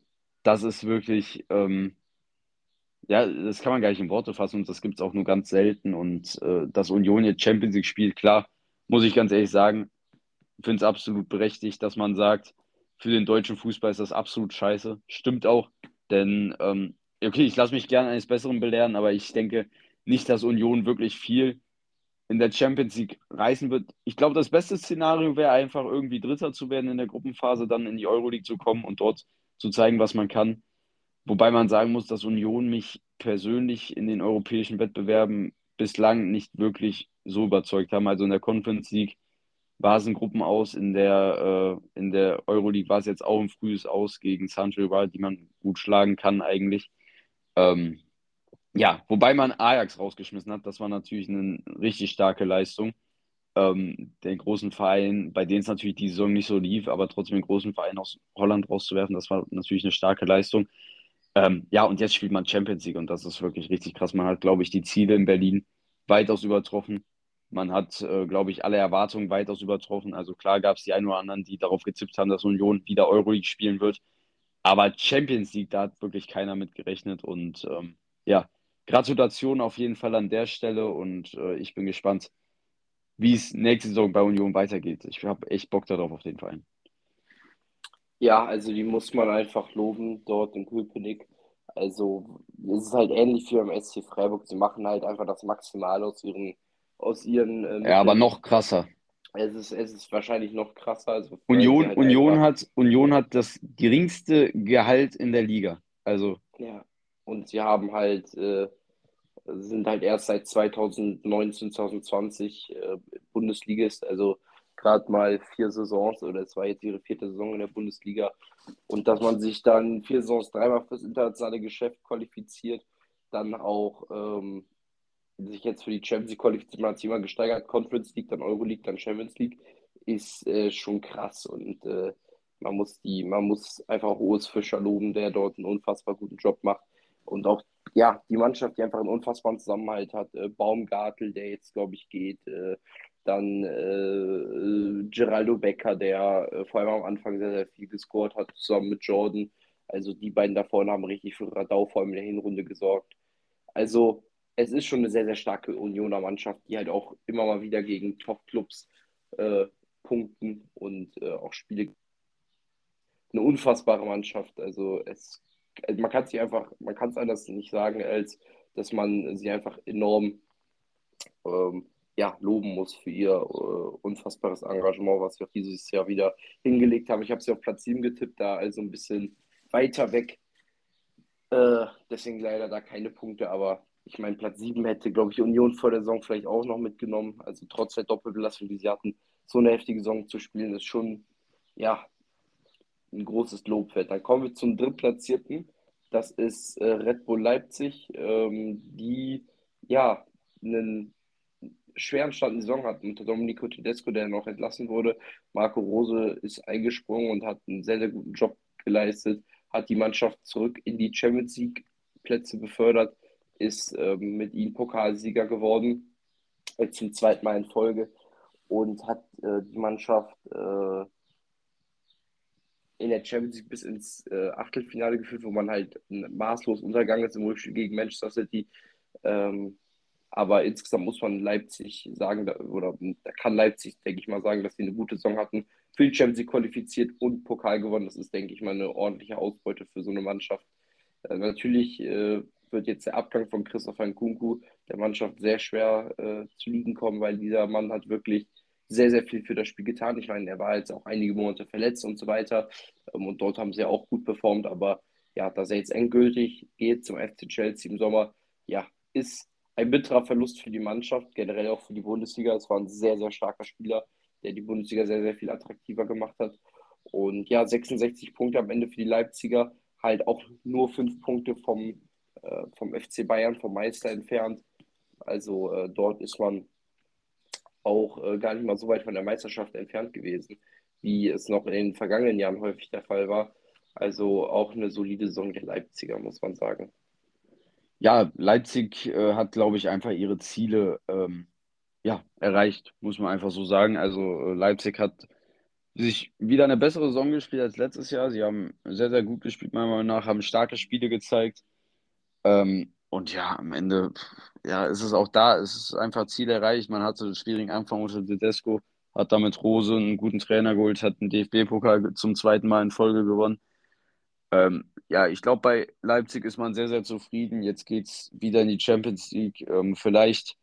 das ist wirklich, ähm, ja, das kann man gar nicht in Worte fassen und das gibt es auch nur ganz selten. Und äh, dass Union jetzt Champions League spielt, klar, muss ich ganz ehrlich sagen, finde es absolut berechtigt, dass man sagt, für den deutschen Fußball ist das absolut scheiße. Stimmt auch, denn, ähm, okay, ich lasse mich gerne eines Besseren belehren, aber ich denke nicht, dass Union wirklich viel in der Champions League reißen wird. Ich glaube, das beste Szenario wäre einfach irgendwie Dritter zu werden in der Gruppenphase, dann in die Euroleague zu kommen und dort zu zeigen, was man kann. Wobei man sagen muss, dass Union mich persönlich in den europäischen Wettbewerben bislang nicht wirklich so überzeugt haben. Also in der Conference League war es ein Gruppenaus, in der, äh, in der Euroleague war es jetzt auch ein frühes Aus gegen San Rival, die man gut schlagen kann eigentlich. Ähm, ja, wobei man Ajax rausgeschmissen hat, das war natürlich eine richtig starke Leistung. Ähm, den großen Verein, bei denen es natürlich die Saison nicht so lief, aber trotzdem den großen Verein aus Holland rauszuwerfen, das war natürlich eine starke Leistung. Ähm, ja, und jetzt spielt man Champions League und das ist wirklich richtig krass. Man hat, glaube ich, die Ziele in Berlin weitaus übertroffen. Man hat, äh, glaube ich, alle Erwartungen weitaus übertroffen. Also klar gab es die einen oder anderen, die darauf gezippt haben, dass Union wieder Euroleague spielen wird. Aber Champions League, da hat wirklich keiner mit gerechnet. Und ähm, ja, Gratulation auf jeden Fall an der Stelle. Und äh, ich bin gespannt, wie es nächste Saison bei Union weitergeht. Ich habe echt Bock darauf auf den Verein. Ja, also die muss man einfach loben dort in Köpenick. Also es ist halt ähnlich wie beim SC Freiburg. Sie machen halt einfach das Maximale aus ihren, aus ihren. Ähm, ja, aber noch krasser. Es ist, es ist wahrscheinlich noch krasser. Also Union, halt Union, hat, Union hat das geringste Gehalt in der Liga. Also. Ja, und sie haben halt, äh, sind halt erst seit 2019, 2020 äh, Bundesligist. Also gerade mal vier Saisons oder es war jetzt ihre vierte Saison in der Bundesliga und dass man sich dann vier Saisons dreimal fürs internationale Geschäft qualifiziert, dann auch ähm, sich jetzt für die Champions League qualifiziert, man hat sich immer gesteigert, Conference League, dann Euroleague, dann Champions League, ist äh, schon krass und äh, man muss die, man muss einfach Urs Fischer loben, der dort einen unfassbar guten Job macht und auch ja, die Mannschaft, die einfach einen unfassbaren Zusammenhalt hat. Äh, Baumgartel, der jetzt, glaube ich, geht, äh, dann äh, Geraldo Becker, der äh, vor allem am Anfang sehr, sehr viel gescored hat, zusammen mit Jordan. Also die beiden da vorne haben richtig für Radau vor allem in der Hinrunde gesorgt. Also es ist schon eine sehr, sehr starke Unioner Mannschaft, die halt auch immer mal wieder gegen Top-Clubs äh, punkten und äh, auch Spiele. Eine unfassbare Mannschaft. Also es, man kann es einfach, man kann es anders nicht sagen, als dass man sie einfach enorm ähm, ja, loben muss für ihr äh, unfassbares Engagement, was sie auch dieses Jahr wieder hingelegt haben. Ich habe sie auf Platz 7 getippt, da also ein bisschen weiter weg. Äh, deswegen leider da keine Punkte, aber ich meine, Platz 7 hätte, glaube ich, Union vor der Saison vielleicht auch noch mitgenommen. Also trotz der Doppelbelastung, die sie hatten, so eine heftige Saison zu spielen, ist schon, ja, ein großes Lob wert. Dann kommen wir zum Drittplatzierten. Das ist äh, Red Bull Leipzig, ähm, die ja einen schweren Start in die Saison hatten unter Domenico Tedesco, der noch entlassen wurde. Marco Rose ist eingesprungen und hat einen sehr, sehr guten Job geleistet. hat die Mannschaft zurück in die Champions League Plätze befördert, ist ähm, mit ihnen Pokalsieger geworden, äh, zum zweiten Mal in Folge und hat äh, die Mannschaft äh, in der Champions League bis ins äh, Achtelfinale geführt, wo man halt maßlos untergegangen ist im Rückspiel gegen Manchester City. Ähm, aber insgesamt muss man Leipzig sagen, da, oder da kann Leipzig, denke ich mal, sagen, dass sie eine gute Saison hatten, für die Champions League qualifiziert und Pokal gewonnen. Das ist, denke ich mal, eine ordentliche Ausbeute für so eine Mannschaft. Äh, natürlich äh, wird jetzt der Abgang von Christopher Nkunku der Mannschaft sehr schwer äh, zu liegen kommen, weil dieser Mann hat wirklich sehr, sehr viel für das Spiel getan. Ich meine, er war jetzt auch einige Monate verletzt und so weiter. Ähm, und dort haben sie auch gut performt. Aber ja, dass er jetzt endgültig geht zum FC Chelsea im Sommer, ja, ist ein bitterer Verlust für die Mannschaft, generell auch für die Bundesliga. Es war ein sehr, sehr starker Spieler, der die Bundesliga sehr, sehr viel attraktiver gemacht hat. Und ja, 66 Punkte am Ende für die Leipziger, halt auch nur fünf Punkte vom, äh, vom FC Bayern, vom Meister entfernt. Also äh, dort ist man auch äh, gar nicht mal so weit von der Meisterschaft entfernt gewesen, wie es noch in den vergangenen Jahren häufig der Fall war. Also auch eine solide Saison der Leipziger, muss man sagen. Ja, Leipzig äh, hat, glaube ich, einfach ihre Ziele ähm, ja, erreicht, muss man einfach so sagen. Also äh, Leipzig hat sich wieder eine bessere Saison gespielt als letztes Jahr. Sie haben sehr, sehr gut gespielt, meiner Meinung nach, haben starke Spiele gezeigt. Ähm, und ja, am Ende ja, ist es auch da, es ist einfach Ziel erreicht. Man hatte einen schwierigen Anfang unter Tedesco, hat damit Rose einen guten Trainer geholt, hat den DFB-Pokal zum zweiten Mal in Folge gewonnen. Ähm, ja, ich glaube, bei Leipzig ist man sehr, sehr zufrieden. Jetzt geht es wieder in die Champions League. Ähm, vielleicht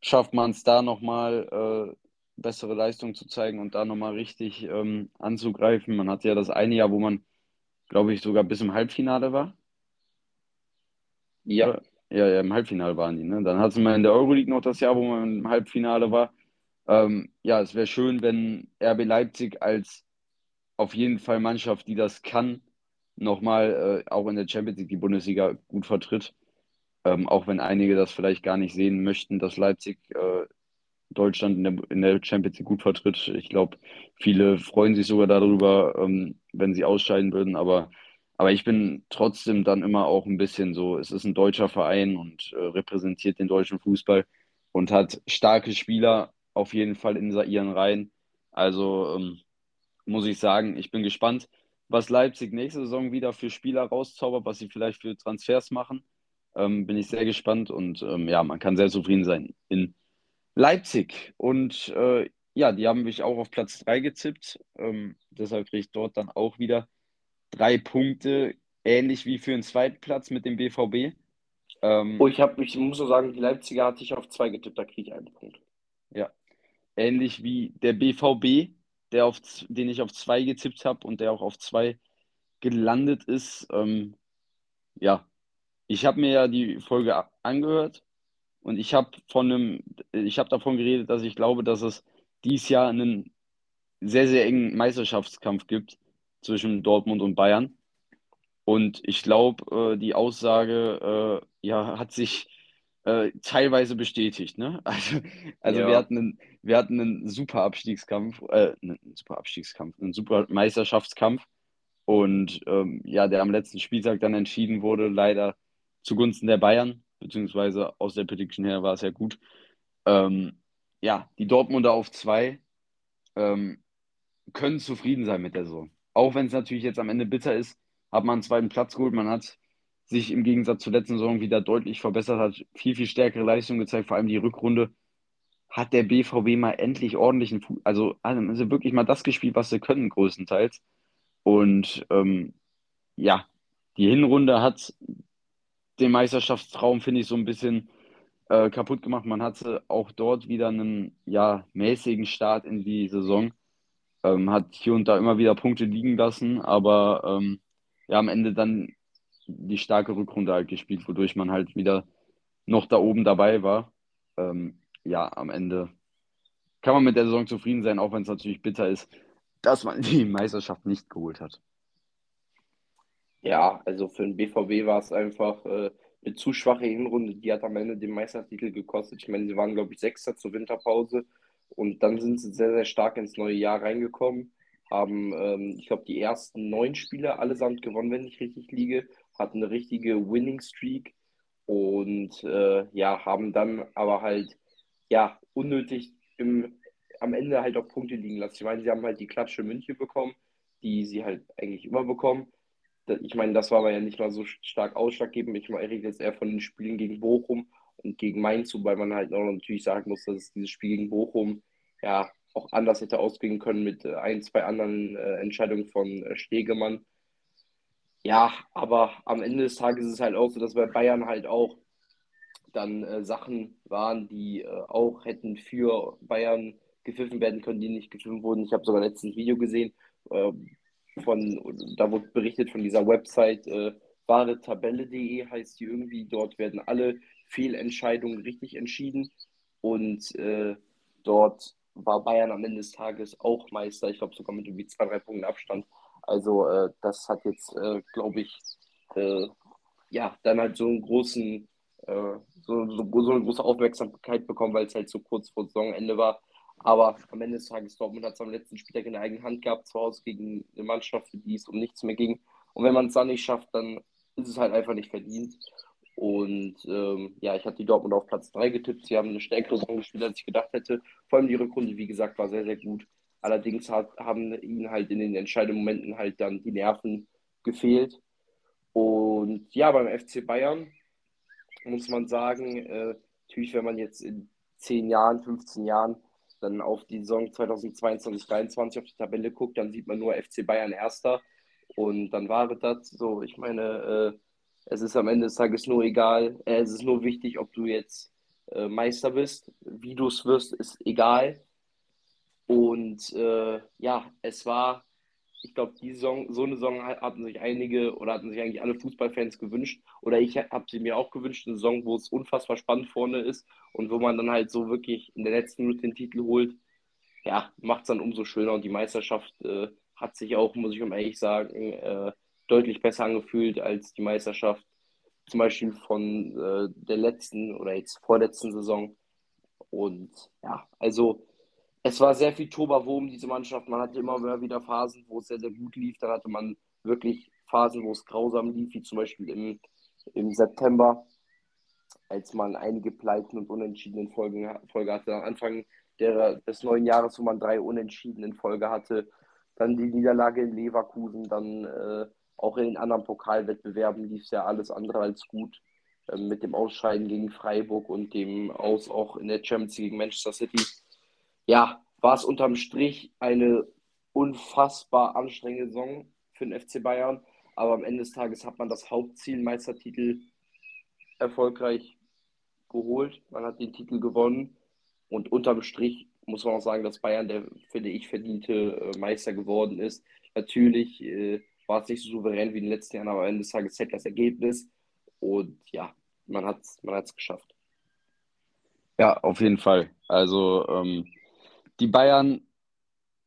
schafft man es da nochmal, äh, bessere Leistung zu zeigen und da nochmal richtig ähm, anzugreifen. Man hatte ja das eine Jahr, wo man, glaube ich, sogar bis im Halbfinale war. Ja. Ja, ja, im Halbfinale waren die. Ne? Dann hatten wir in der Euroleague noch das Jahr, wo man im Halbfinale war. Ähm, ja, es wäre schön, wenn RB Leipzig als auf jeden Fall Mannschaft, die das kann, nochmal äh, auch in der Champions League die Bundesliga gut vertritt. Ähm, auch wenn einige das vielleicht gar nicht sehen möchten, dass Leipzig äh, Deutschland in der, in der Champions League gut vertritt. Ich glaube, viele freuen sich sogar darüber, ähm, wenn sie ausscheiden würden. Aber, aber ich bin trotzdem dann immer auch ein bisschen so, es ist ein deutscher Verein und äh, repräsentiert den deutschen Fußball und hat starke Spieler auf jeden Fall in ihren Reihen. Also ähm, muss ich sagen, ich bin gespannt, was Leipzig nächste Saison wieder für Spieler rauszaubert, was sie vielleicht für Transfers machen. Ähm, bin ich sehr gespannt und ähm, ja, man kann sehr zufrieden sein in Leipzig. Und äh, ja, die haben mich auch auf Platz 3 gezippt. Ähm, deshalb kriege ich dort dann auch wieder drei Punkte, ähnlich wie für den zweiten Platz mit dem BVB. Ähm, oh, ich, hab, ich muss nur sagen, die Leipziger hatte ich auf zwei getippt, da kriege ich einen Punkt. Ja, ähnlich wie der BVB, der auf, den ich auf zwei getippt habe und der auch auf zwei gelandet ist. Ähm, ja, ich habe mir ja die Folge angehört und ich habe von einem, ich habe davon geredet, dass ich glaube, dass es dieses Jahr einen sehr, sehr engen Meisterschaftskampf gibt zwischen Dortmund und Bayern. Und ich glaube, äh, die Aussage äh, ja, hat sich äh, teilweise bestätigt. Ne? <laughs> Also, also ja. wir, hatten einen, wir hatten einen super Abstiegskampf, äh, einen super Abstiegskampf, einen super Meisterschaftskampf. Und ähm, ja, der am letzten Spieltag dann entschieden wurde, leider zugunsten der Bayern, beziehungsweise aus der Prediction her war es ja gut. Ähm, ja, die Dortmunder auf zwei ähm, können zufrieden sein mit der Saison. Auch wenn es natürlich jetzt am Ende bitter ist, hat man einen zweiten Platz geholt. Man hat sich im Gegensatz zur letzten Saison wieder deutlich verbessert, hat viel, viel stärkere Leistung gezeigt, vor allem die Rückrunde hat der BVB mal endlich ordentlichen, Fu also, also wirklich mal das gespielt, was sie können, größtenteils. Und ähm, ja, die Hinrunde hat den Meisterschaftstraum, finde ich, so ein bisschen äh, kaputt gemacht. Man hatte auch dort wieder einen ja, mäßigen Start in die Saison. Ähm, hat hier und da immer wieder Punkte liegen lassen, aber ähm, ja, am Ende dann die starke Rückrunde halt gespielt, wodurch man halt wieder noch da oben dabei war. Ähm, ja, am Ende kann man mit der Saison zufrieden sein, auch wenn es natürlich bitter ist, dass man <laughs> die Meisterschaft nicht geholt hat. Ja, also für den BVB war es einfach äh, eine zu schwache Hinrunde. Die hat am Ende den Meistertitel gekostet. Ich meine, sie waren, glaube ich, Sechster zur Winterpause und dann sind sie sehr, sehr stark ins neue Jahr reingekommen. haben, ähm, ich glaube, die ersten neun Spiele allesamt gewonnen, wenn ich richtig liege, hatten eine richtige Winning Streak und äh, ja, haben dann aber halt ja unnötig im, am Ende halt auch Punkte liegen lassen. Ich meine, sie haben halt die Klatsche München bekommen, die sie halt eigentlich immer bekommen. Ich meine, das war aber ja nicht mal so stark ausschlaggebend. Ich meine, ich rede jetzt eher von den Spielen gegen Bochum gegen Mainz, wobei man halt auch natürlich sagen muss, dass es dieses Spiel gegen Bochum ja auch anders hätte ausgehen können mit äh, ein, zwei anderen äh, Entscheidungen von äh, Stegemann. Ja, aber am Ende des Tages ist es halt auch so, dass bei Bayern halt auch dann äh, Sachen waren, die äh, auch hätten für Bayern gepfiffen werden können, die nicht gepfiffen wurden. Ich habe sogar letztens Video gesehen, äh, von, da wurde berichtet von dieser Website äh, wahretabelle.de heißt die irgendwie. Dort werden alle Fehlentscheidungen richtig entschieden und äh, dort war Bayern am Ende des Tages auch Meister. Ich glaube sogar mit irgendwie zwei, drei Punkten Abstand. Also äh, das hat jetzt, äh, glaube ich, äh, ja, dann halt so einen großen, äh, so, so, so, eine große Aufmerksamkeit bekommen, weil es halt so kurz vor Saisonende war. Aber am Ende des Tages, Dortmund hat es am letzten Spieltag in der eigenen Hand gehabt, zu Hause gegen eine Mannschaft, für die es um nichts mehr ging. Und wenn man es dann nicht schafft, dann ist es halt einfach nicht verdient. Und ähm, ja, ich hatte die Dortmund auf Platz 3 getippt. Sie haben eine stärkere Saison gespielt, als ich gedacht hätte. Vor allem die Rückrunde, wie gesagt, war sehr, sehr gut. Allerdings hat, haben ihnen halt in den entscheidenden Momenten halt dann die Nerven gefehlt. Und ja, beim FC Bayern muss man sagen, äh, natürlich, wenn man jetzt in 10 Jahren, 15 Jahren dann auf die Saison 2022, 2023 auf die Tabelle guckt, dann sieht man nur FC Bayern Erster. Und dann war das so, ich meine, äh, es ist am Ende des Tages nur egal, äh, es ist nur wichtig, ob du jetzt äh, Meister bist. Wie du es wirst, ist egal. Und äh, ja, es war, ich glaube, so eine Saison hatten sich einige oder hatten sich eigentlich alle Fußballfans gewünscht. Oder ich habe sie mir auch gewünscht, eine Saison, wo es unfassbar spannend vorne ist und wo man dann halt so wirklich in der letzten Minute den Titel holt. Ja, macht es dann umso schöner und die Meisterschaft äh, hat sich auch, muss ich um ehrlich sagen, äh, deutlich besser angefühlt als die Meisterschaft zum Beispiel von äh, der letzten oder jetzt vorletzten Saison. Und ja, also es war sehr viel Toba-Wurm, diese Mannschaft. Man hatte immer wieder Phasen, wo es sehr, sehr gut lief. Dann hatte man wirklich Phasen, wo es grausam lief, wie zum Beispiel im, im September, als man einige Pleiten und Unentschieden in Folge, Folge hatte. Am Anfang der, des neuen Jahres, wo man drei Unentschieden in Folge hatte. Dann die Niederlage in Leverkusen, dann äh, auch in den anderen Pokalwettbewerben lief es ja alles andere als gut. Ähm, mit dem Ausscheiden gegen Freiburg und dem Aus auch in der Champions League gegen Manchester City. Ja, war es unterm Strich eine unfassbar anstrengende Saison für den FC Bayern. Aber am Ende des Tages hat man das Hauptziel, Meistertitel, erfolgreich geholt. Man hat den Titel gewonnen. Und unterm Strich muss man auch sagen, dass Bayern der, finde ich, verdiente äh, Meister geworden ist. Natürlich äh, war es nicht so souverän wie in den letzten Jahren, aber am Ende des Tages zählt das Ergebnis. Und ja, man hat es man hat's geschafft. Ja, auf jeden Fall. Also ähm, die Bayern,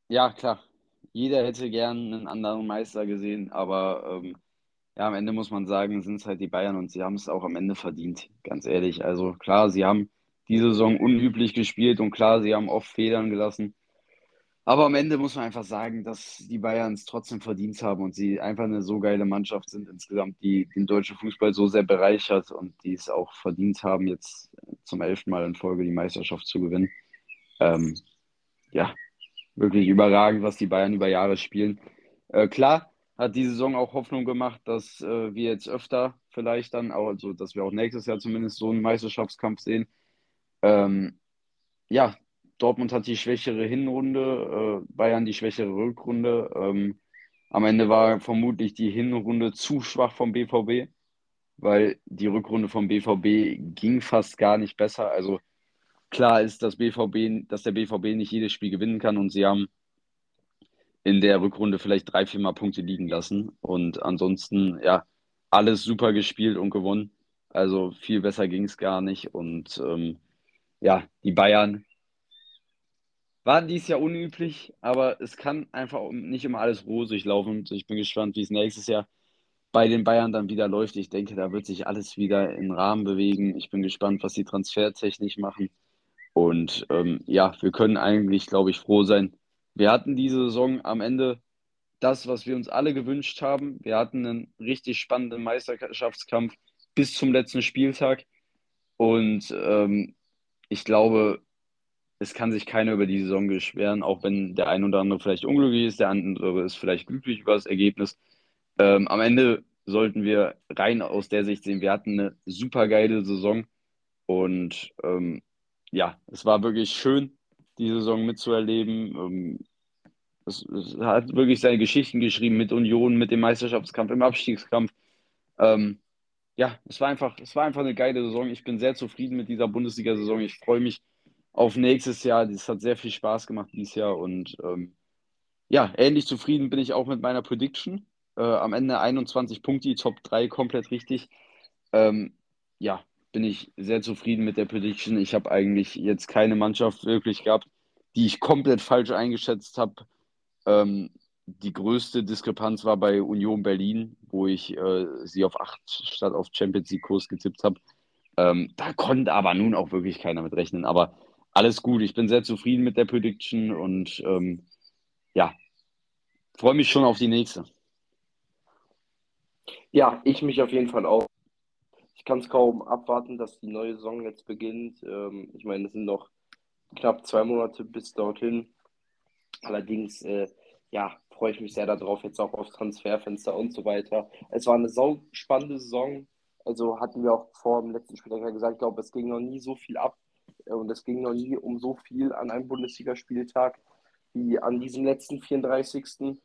ja klar, jeder hätte gern einen anderen Meister gesehen, aber ähm, ja, am Ende muss man sagen, sind es halt die Bayern und sie haben es auch am Ende verdient, ganz ehrlich. Also klar, sie haben diese Saison unüblich gespielt und klar, sie haben oft Federn gelassen. Aber am Ende muss man einfach sagen, dass die Bayern es trotzdem verdient haben und sie einfach eine so geile Mannschaft sind insgesamt, die den deutschen Fußball so sehr bereichert und die es auch verdient haben, jetzt zum elften Mal in Folge die Meisterschaft zu gewinnen. Ähm, ja, wirklich überragend, was die Bayern über Jahre spielen. Äh, klar hat die Saison auch Hoffnung gemacht, dass äh, wir jetzt öfter vielleicht dann, auch, also dass wir auch nächstes Jahr zumindest so einen Meisterschaftskampf sehen. Ähm, ja, Dortmund hat die schwächere Hinrunde, äh, Bayern die schwächere Rückrunde. Ähm, am Ende war vermutlich die Hinrunde zu schwach vom BVB, weil die Rückrunde vom BVB ging fast gar nicht besser. Also klar ist, dass, BVB, dass der BVB nicht jedes Spiel gewinnen kann und sie haben in der Rückrunde vielleicht drei, vier Mal Punkte liegen lassen. Und ansonsten, ja, alles super gespielt und gewonnen. Also viel besser ging es gar nicht. Und ähm, ja, die Bayern war dies Jahr unüblich, aber es kann einfach nicht immer alles rosig laufen. Ich bin gespannt, wie es nächstes Jahr bei den Bayern dann wieder läuft. Ich denke, da wird sich alles wieder im Rahmen bewegen. Ich bin gespannt, was sie transfertechnisch machen. Und ähm, ja, wir können eigentlich, glaube ich, froh sein, wir hatten diese Saison am Ende das, was wir uns alle gewünscht haben. Wir hatten einen richtig spannenden Meisterschaftskampf bis zum letzten Spieltag. Und ähm, ich glaube, es kann sich keiner über die Saison beschweren, auch wenn der ein oder andere vielleicht unglücklich ist, der andere ist vielleicht glücklich über das Ergebnis. Ähm, am Ende sollten wir rein aus der Sicht sehen, wir hatten eine super geile Saison und ähm, ja, es war wirklich schön, die Saison mitzuerleben. Ähm, es, es, hat wirklich seine Geschichten geschrieben mit Union, mit dem Meisterschaftskampf, im Abstiegskampf. Ähm, ja, es war einfach, es war einfach eine geile Saison. Ich bin sehr zufrieden mit dieser Bundesliga-Saison. Ich freue mich auf nächstes Jahr. Das hat sehr viel Spaß gemacht dieses Jahr und ähm, ja, ähnlich zufrieden bin ich auch mit meiner Prediction. Äh, am Ende 21 Punkte, Top 3 komplett richtig. Ähm, ja, bin ich sehr zufrieden mit der Prediction. Ich habe eigentlich jetzt keine Mannschaft wirklich gehabt, die ich komplett falsch eingeschätzt habe. Ähm, die größte Diskrepanz war bei Union Berlin, wo ich äh, sie auf 8 statt auf Champions League Kurs getippt habe. Ähm, da konnte aber nun auch wirklich keiner mit rechnen. Aber alles gut, ich bin sehr zufrieden mit der Prediction und ähm, ja, freue mich schon auf die nächste. Ja, ich mich auf jeden Fall auch kann es kaum abwarten, dass die neue Saison jetzt beginnt. Ähm, ich meine, es sind noch knapp zwei Monate bis dorthin. Allerdings, äh, ja, freue ich mich sehr darauf, jetzt auch aufs Transferfenster und so weiter. Es war eine sau spannende Saison. Also hatten wir auch vor dem letzten Spieltag gesagt, ich glaube, es ging noch nie so viel ab und es ging noch nie um so viel an einem Bundesligaspieltag wie an diesem letzten 34.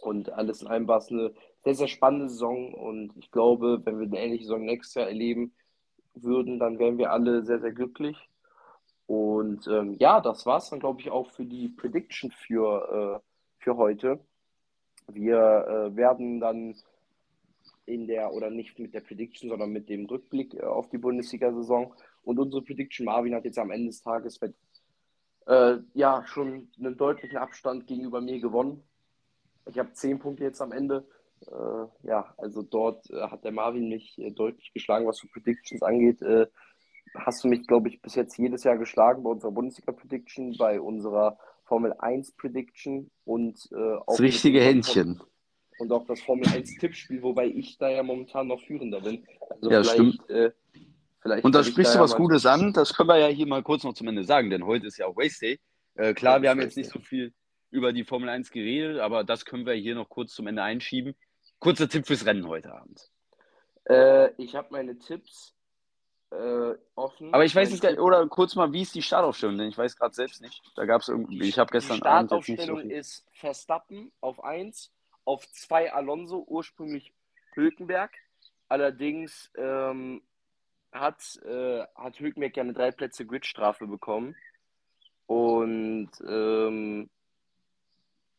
Und alles in allem war es eine sehr, sehr spannende Saison und ich glaube, wenn wir eine ähnliche Saison nächstes Jahr erleben würden, dann wären wir alle sehr, sehr glücklich. Und ähm, ja, das war es dann, glaube ich, auch für die Prediction für, äh, für heute. Wir äh, werden dann in der, oder nicht mit der Prediction, sondern mit dem Rückblick äh, auf die Bundesliga-Saison. Und unsere Prediction, Marvin hat jetzt am Ende des Tages mit, äh, ja, schon einen deutlichen Abstand gegenüber mir gewonnen. Ich habe zehn Punkte jetzt am Ende. Äh, ja, also dort äh, hat der Marvin mich äh, deutlich geschlagen, was so Predictions angeht. Äh, hast du mich, glaube ich, bis jetzt jedes Jahr geschlagen bei unserer Bundesliga-Prediction, bei unserer Formel 1-Prediction und äh, auch. Das richtige Händchen. Und auch das Formel 1-Tippspiel, wobei ich da ja momentan noch führender bin. Also ja, stimmt. Äh, vielleicht und da sprichst du was Gutes an, das können wir ja hier mal kurz noch zum Ende sagen, denn heute ist ja auch Race Day. klar, wir haben jetzt nicht so viel über die Formel 1 geredet, aber das können wir hier noch kurz zum Ende einschieben. Kurzer Tipp fürs Rennen heute Abend. Äh, ich habe meine Tipps äh, offen. Aber ich weiß nicht, oder kurz mal, wie ist die Startaufstellung? Denn ich weiß gerade selbst nicht. Da gab es irgendwie, ich habe gestern Die Startaufstellung Abend so ist Verstappen auf 1, auf 2 Alonso, ursprünglich Hülkenberg. Allerdings ähm, hat, äh, hat Hülkenberg ja eine drei Plätze Gridstrafe bekommen. Und ähm,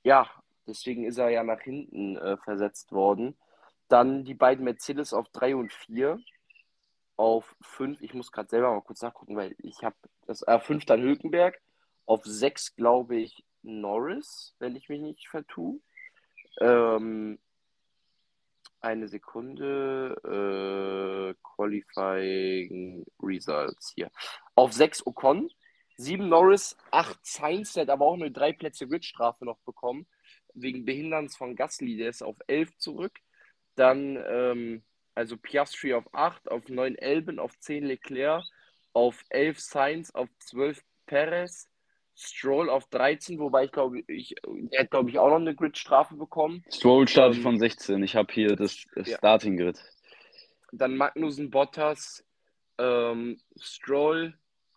ja, deswegen ist er ja nach hinten äh, versetzt worden. Dann die beiden Mercedes auf 3 und 4. Auf 5, ich muss gerade selber mal kurz nachgucken, weil ich habe das äh, 5 dann Hülkenberg. Auf 6 glaube ich Norris, wenn ich mich nicht vertue. Ähm, eine Sekunde. Äh, Qualifying Results hier. Auf 6 Ocon. 7 Norris, 8 Sainz, der hat aber auch eine 3 Plätze Gridstrafe noch bekommen, wegen Behinderns von Gasly, der ist auf 11 zurück. Dann, ähm, also Piastri auf 8, auf 9 Elben, auf 10 Leclerc, auf 11 Sainz, auf 12 Perez, Stroll auf 13, wobei ich glaube, ich, er hat glaube ich auch noch eine Gridstrafe bekommen. Stroll startet ähm, von 16, ich habe hier das, das ja. Starting Grid. Dann Magnussen, Bottas, ähm, Stroll,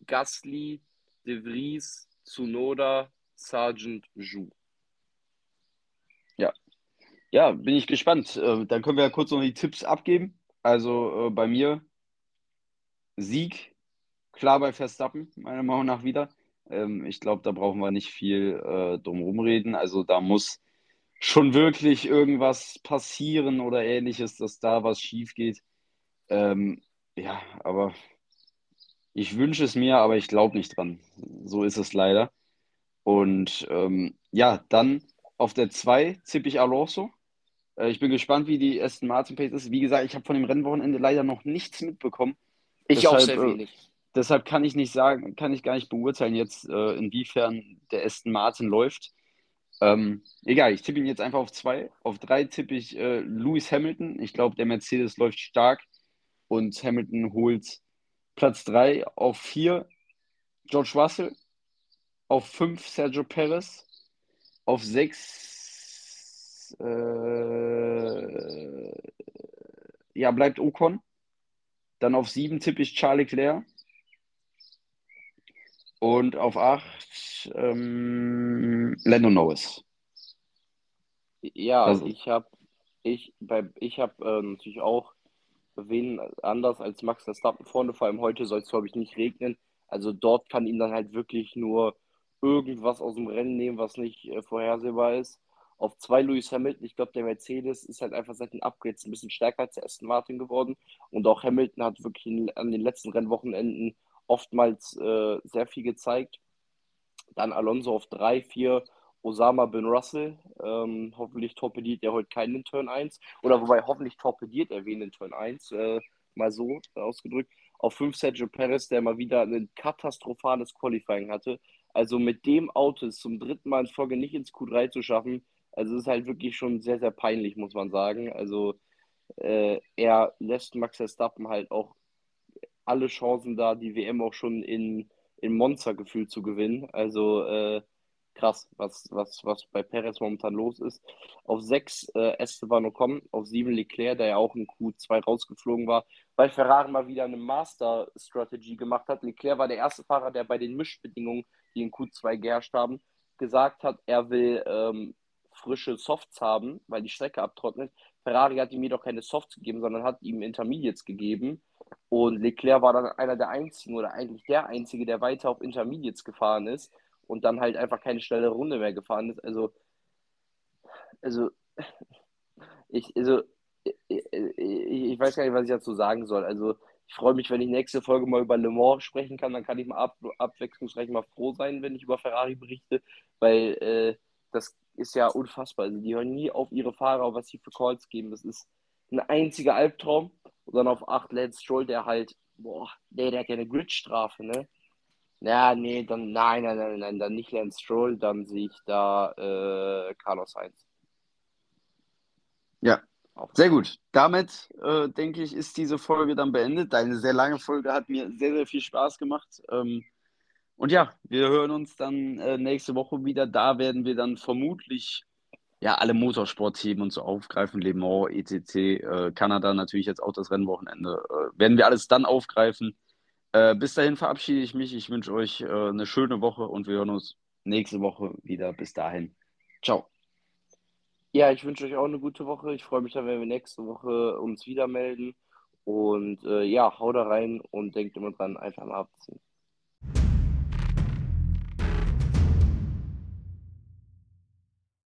Gasly, De Vries, Tsunoda, Sargent, Zhu. Ja. Ja, bin ich gespannt. Äh, dann können wir ja kurz noch die Tipps abgeben. Also äh, bei mir Sieg, klar bei Verstappen, meiner Meinung nach wieder. Ähm, ich glaube, da brauchen wir nicht viel äh, drum reden. Also da muss schon wirklich irgendwas passieren oder ähnliches, dass da was schief geht. Ähm, ja, aber ich wünsche es mir, aber ich glaube nicht dran. So ist es leider. Und ähm, ja, dann auf der 2 zippe ich Alonso. Äh, ich bin gespannt, wie die Aston Martin Pace ist. Wie gesagt, ich habe von dem Rennwochenende leider noch nichts mitbekommen. Ich deshalb, auch sehr äh, wenig. Deshalb kann ich nicht sagen, kann ich gar nicht beurteilen jetzt, äh, inwiefern der Aston Martin läuft. Ähm, egal, ich tippe ihn jetzt einfach auf zwei. Auf drei tippe ich äh, Lewis Hamilton. Ich glaube, der Mercedes läuft stark und Hamilton holt Platz drei. Auf vier George Russell. Auf fünf Sergio Perez. Auf sechs äh, ja, bleibt Ocon. Dann auf sieben tippe ich Charles Leclerc. Und auf 8 ähm, Lando Norris. Ja, also. ich habe ich, ich hab, äh, natürlich auch wen anders als Max Verstappen vorne. Vor allem heute soll es, glaube ich, nicht regnen. Also dort kann ihn dann halt wirklich nur irgendwas aus dem Rennen nehmen, was nicht äh, vorhersehbar ist. Auf zwei Lewis Hamilton, ich glaube, der Mercedes ist halt einfach seit den Upgrades ein bisschen stärker als der Aston Martin geworden. Und auch Hamilton hat wirklich in, an den letzten Rennwochenenden oftmals äh, sehr viel gezeigt. Dann Alonso auf 3, 4, Osama bin Russell. Ähm, hoffentlich torpediert er heute keinen in Turn 1. Oder wobei, hoffentlich torpediert er wen in Turn 1. Äh, mal so ausgedrückt. Auf 5 Sergio Perez, der mal wieder ein katastrophales Qualifying hatte. Also mit dem Auto ist zum dritten Mal in Folge nicht ins Q3 zu schaffen. Also es ist halt wirklich schon sehr, sehr peinlich, muss man sagen. Also äh, er lässt Max Verstappen halt auch alle Chancen da, die WM auch schon in, in Monza gefühlt zu gewinnen. Also äh, krass, was, was, was bei Perez momentan los ist. Auf 6 äh, Esteban Ocon, auf 7 Leclerc, der ja auch in Q2 rausgeflogen war, weil Ferrari mal wieder eine Master-Strategy gemacht hat. Leclerc war der erste Fahrer, der bei den Mischbedingungen, die in Q2 geherrscht haben, gesagt hat, er will ähm, frische Softs haben, weil die Strecke abtrocknet. Ferrari hat ihm jedoch keine Softs gegeben, sondern hat ihm Intermediates gegeben. Und Leclerc war dann einer der einzigen oder eigentlich der einzige, der weiter auf Intermediates gefahren ist und dann halt einfach keine schnelle Runde mehr gefahren ist. Also, also, ich, also, ich, ich weiß gar nicht, was ich dazu sagen soll. Also, ich freue mich, wenn ich nächste Folge mal über Le Mans sprechen kann. Dann kann ich mal ab, abwechslungsreich mal froh sein, wenn ich über Ferrari berichte, weil äh, das ist ja unfassbar. Also, die hören nie auf ihre Fahrer, was sie für Calls geben. Das ist ein einziger Albtraum. Und dann auf 8 Lance Stroll, der halt, boah, nee, der hat ja eine Gridstrafe, ne? Ja, nee, dann, nein, nein, nein, nein, dann nicht Lance Stroll, dann sehe ich da äh, Carlos Sainz. Ja, sehr gut. Damit, äh, denke ich, ist diese Folge dann beendet. Deine sehr lange Folge hat mir sehr, sehr viel Spaß gemacht. Ähm, und ja, wir hören uns dann äh, nächste Woche wieder. Da werden wir dann vermutlich ja, alle Motorsportthemen und so aufgreifen, Le Mans, ECC, äh, Kanada natürlich jetzt auch das Rennwochenende, äh, werden wir alles dann aufgreifen. Äh, bis dahin verabschiede ich mich. Ich wünsche euch äh, eine schöne Woche und wir hören uns nächste Woche wieder. Bis dahin. Ciao. Ja, ich wünsche euch auch eine gute Woche. Ich freue mich dann, wenn wir nächste Woche uns wieder melden. Und äh, ja, hau da rein und denkt immer dran, einfach mal abziehen.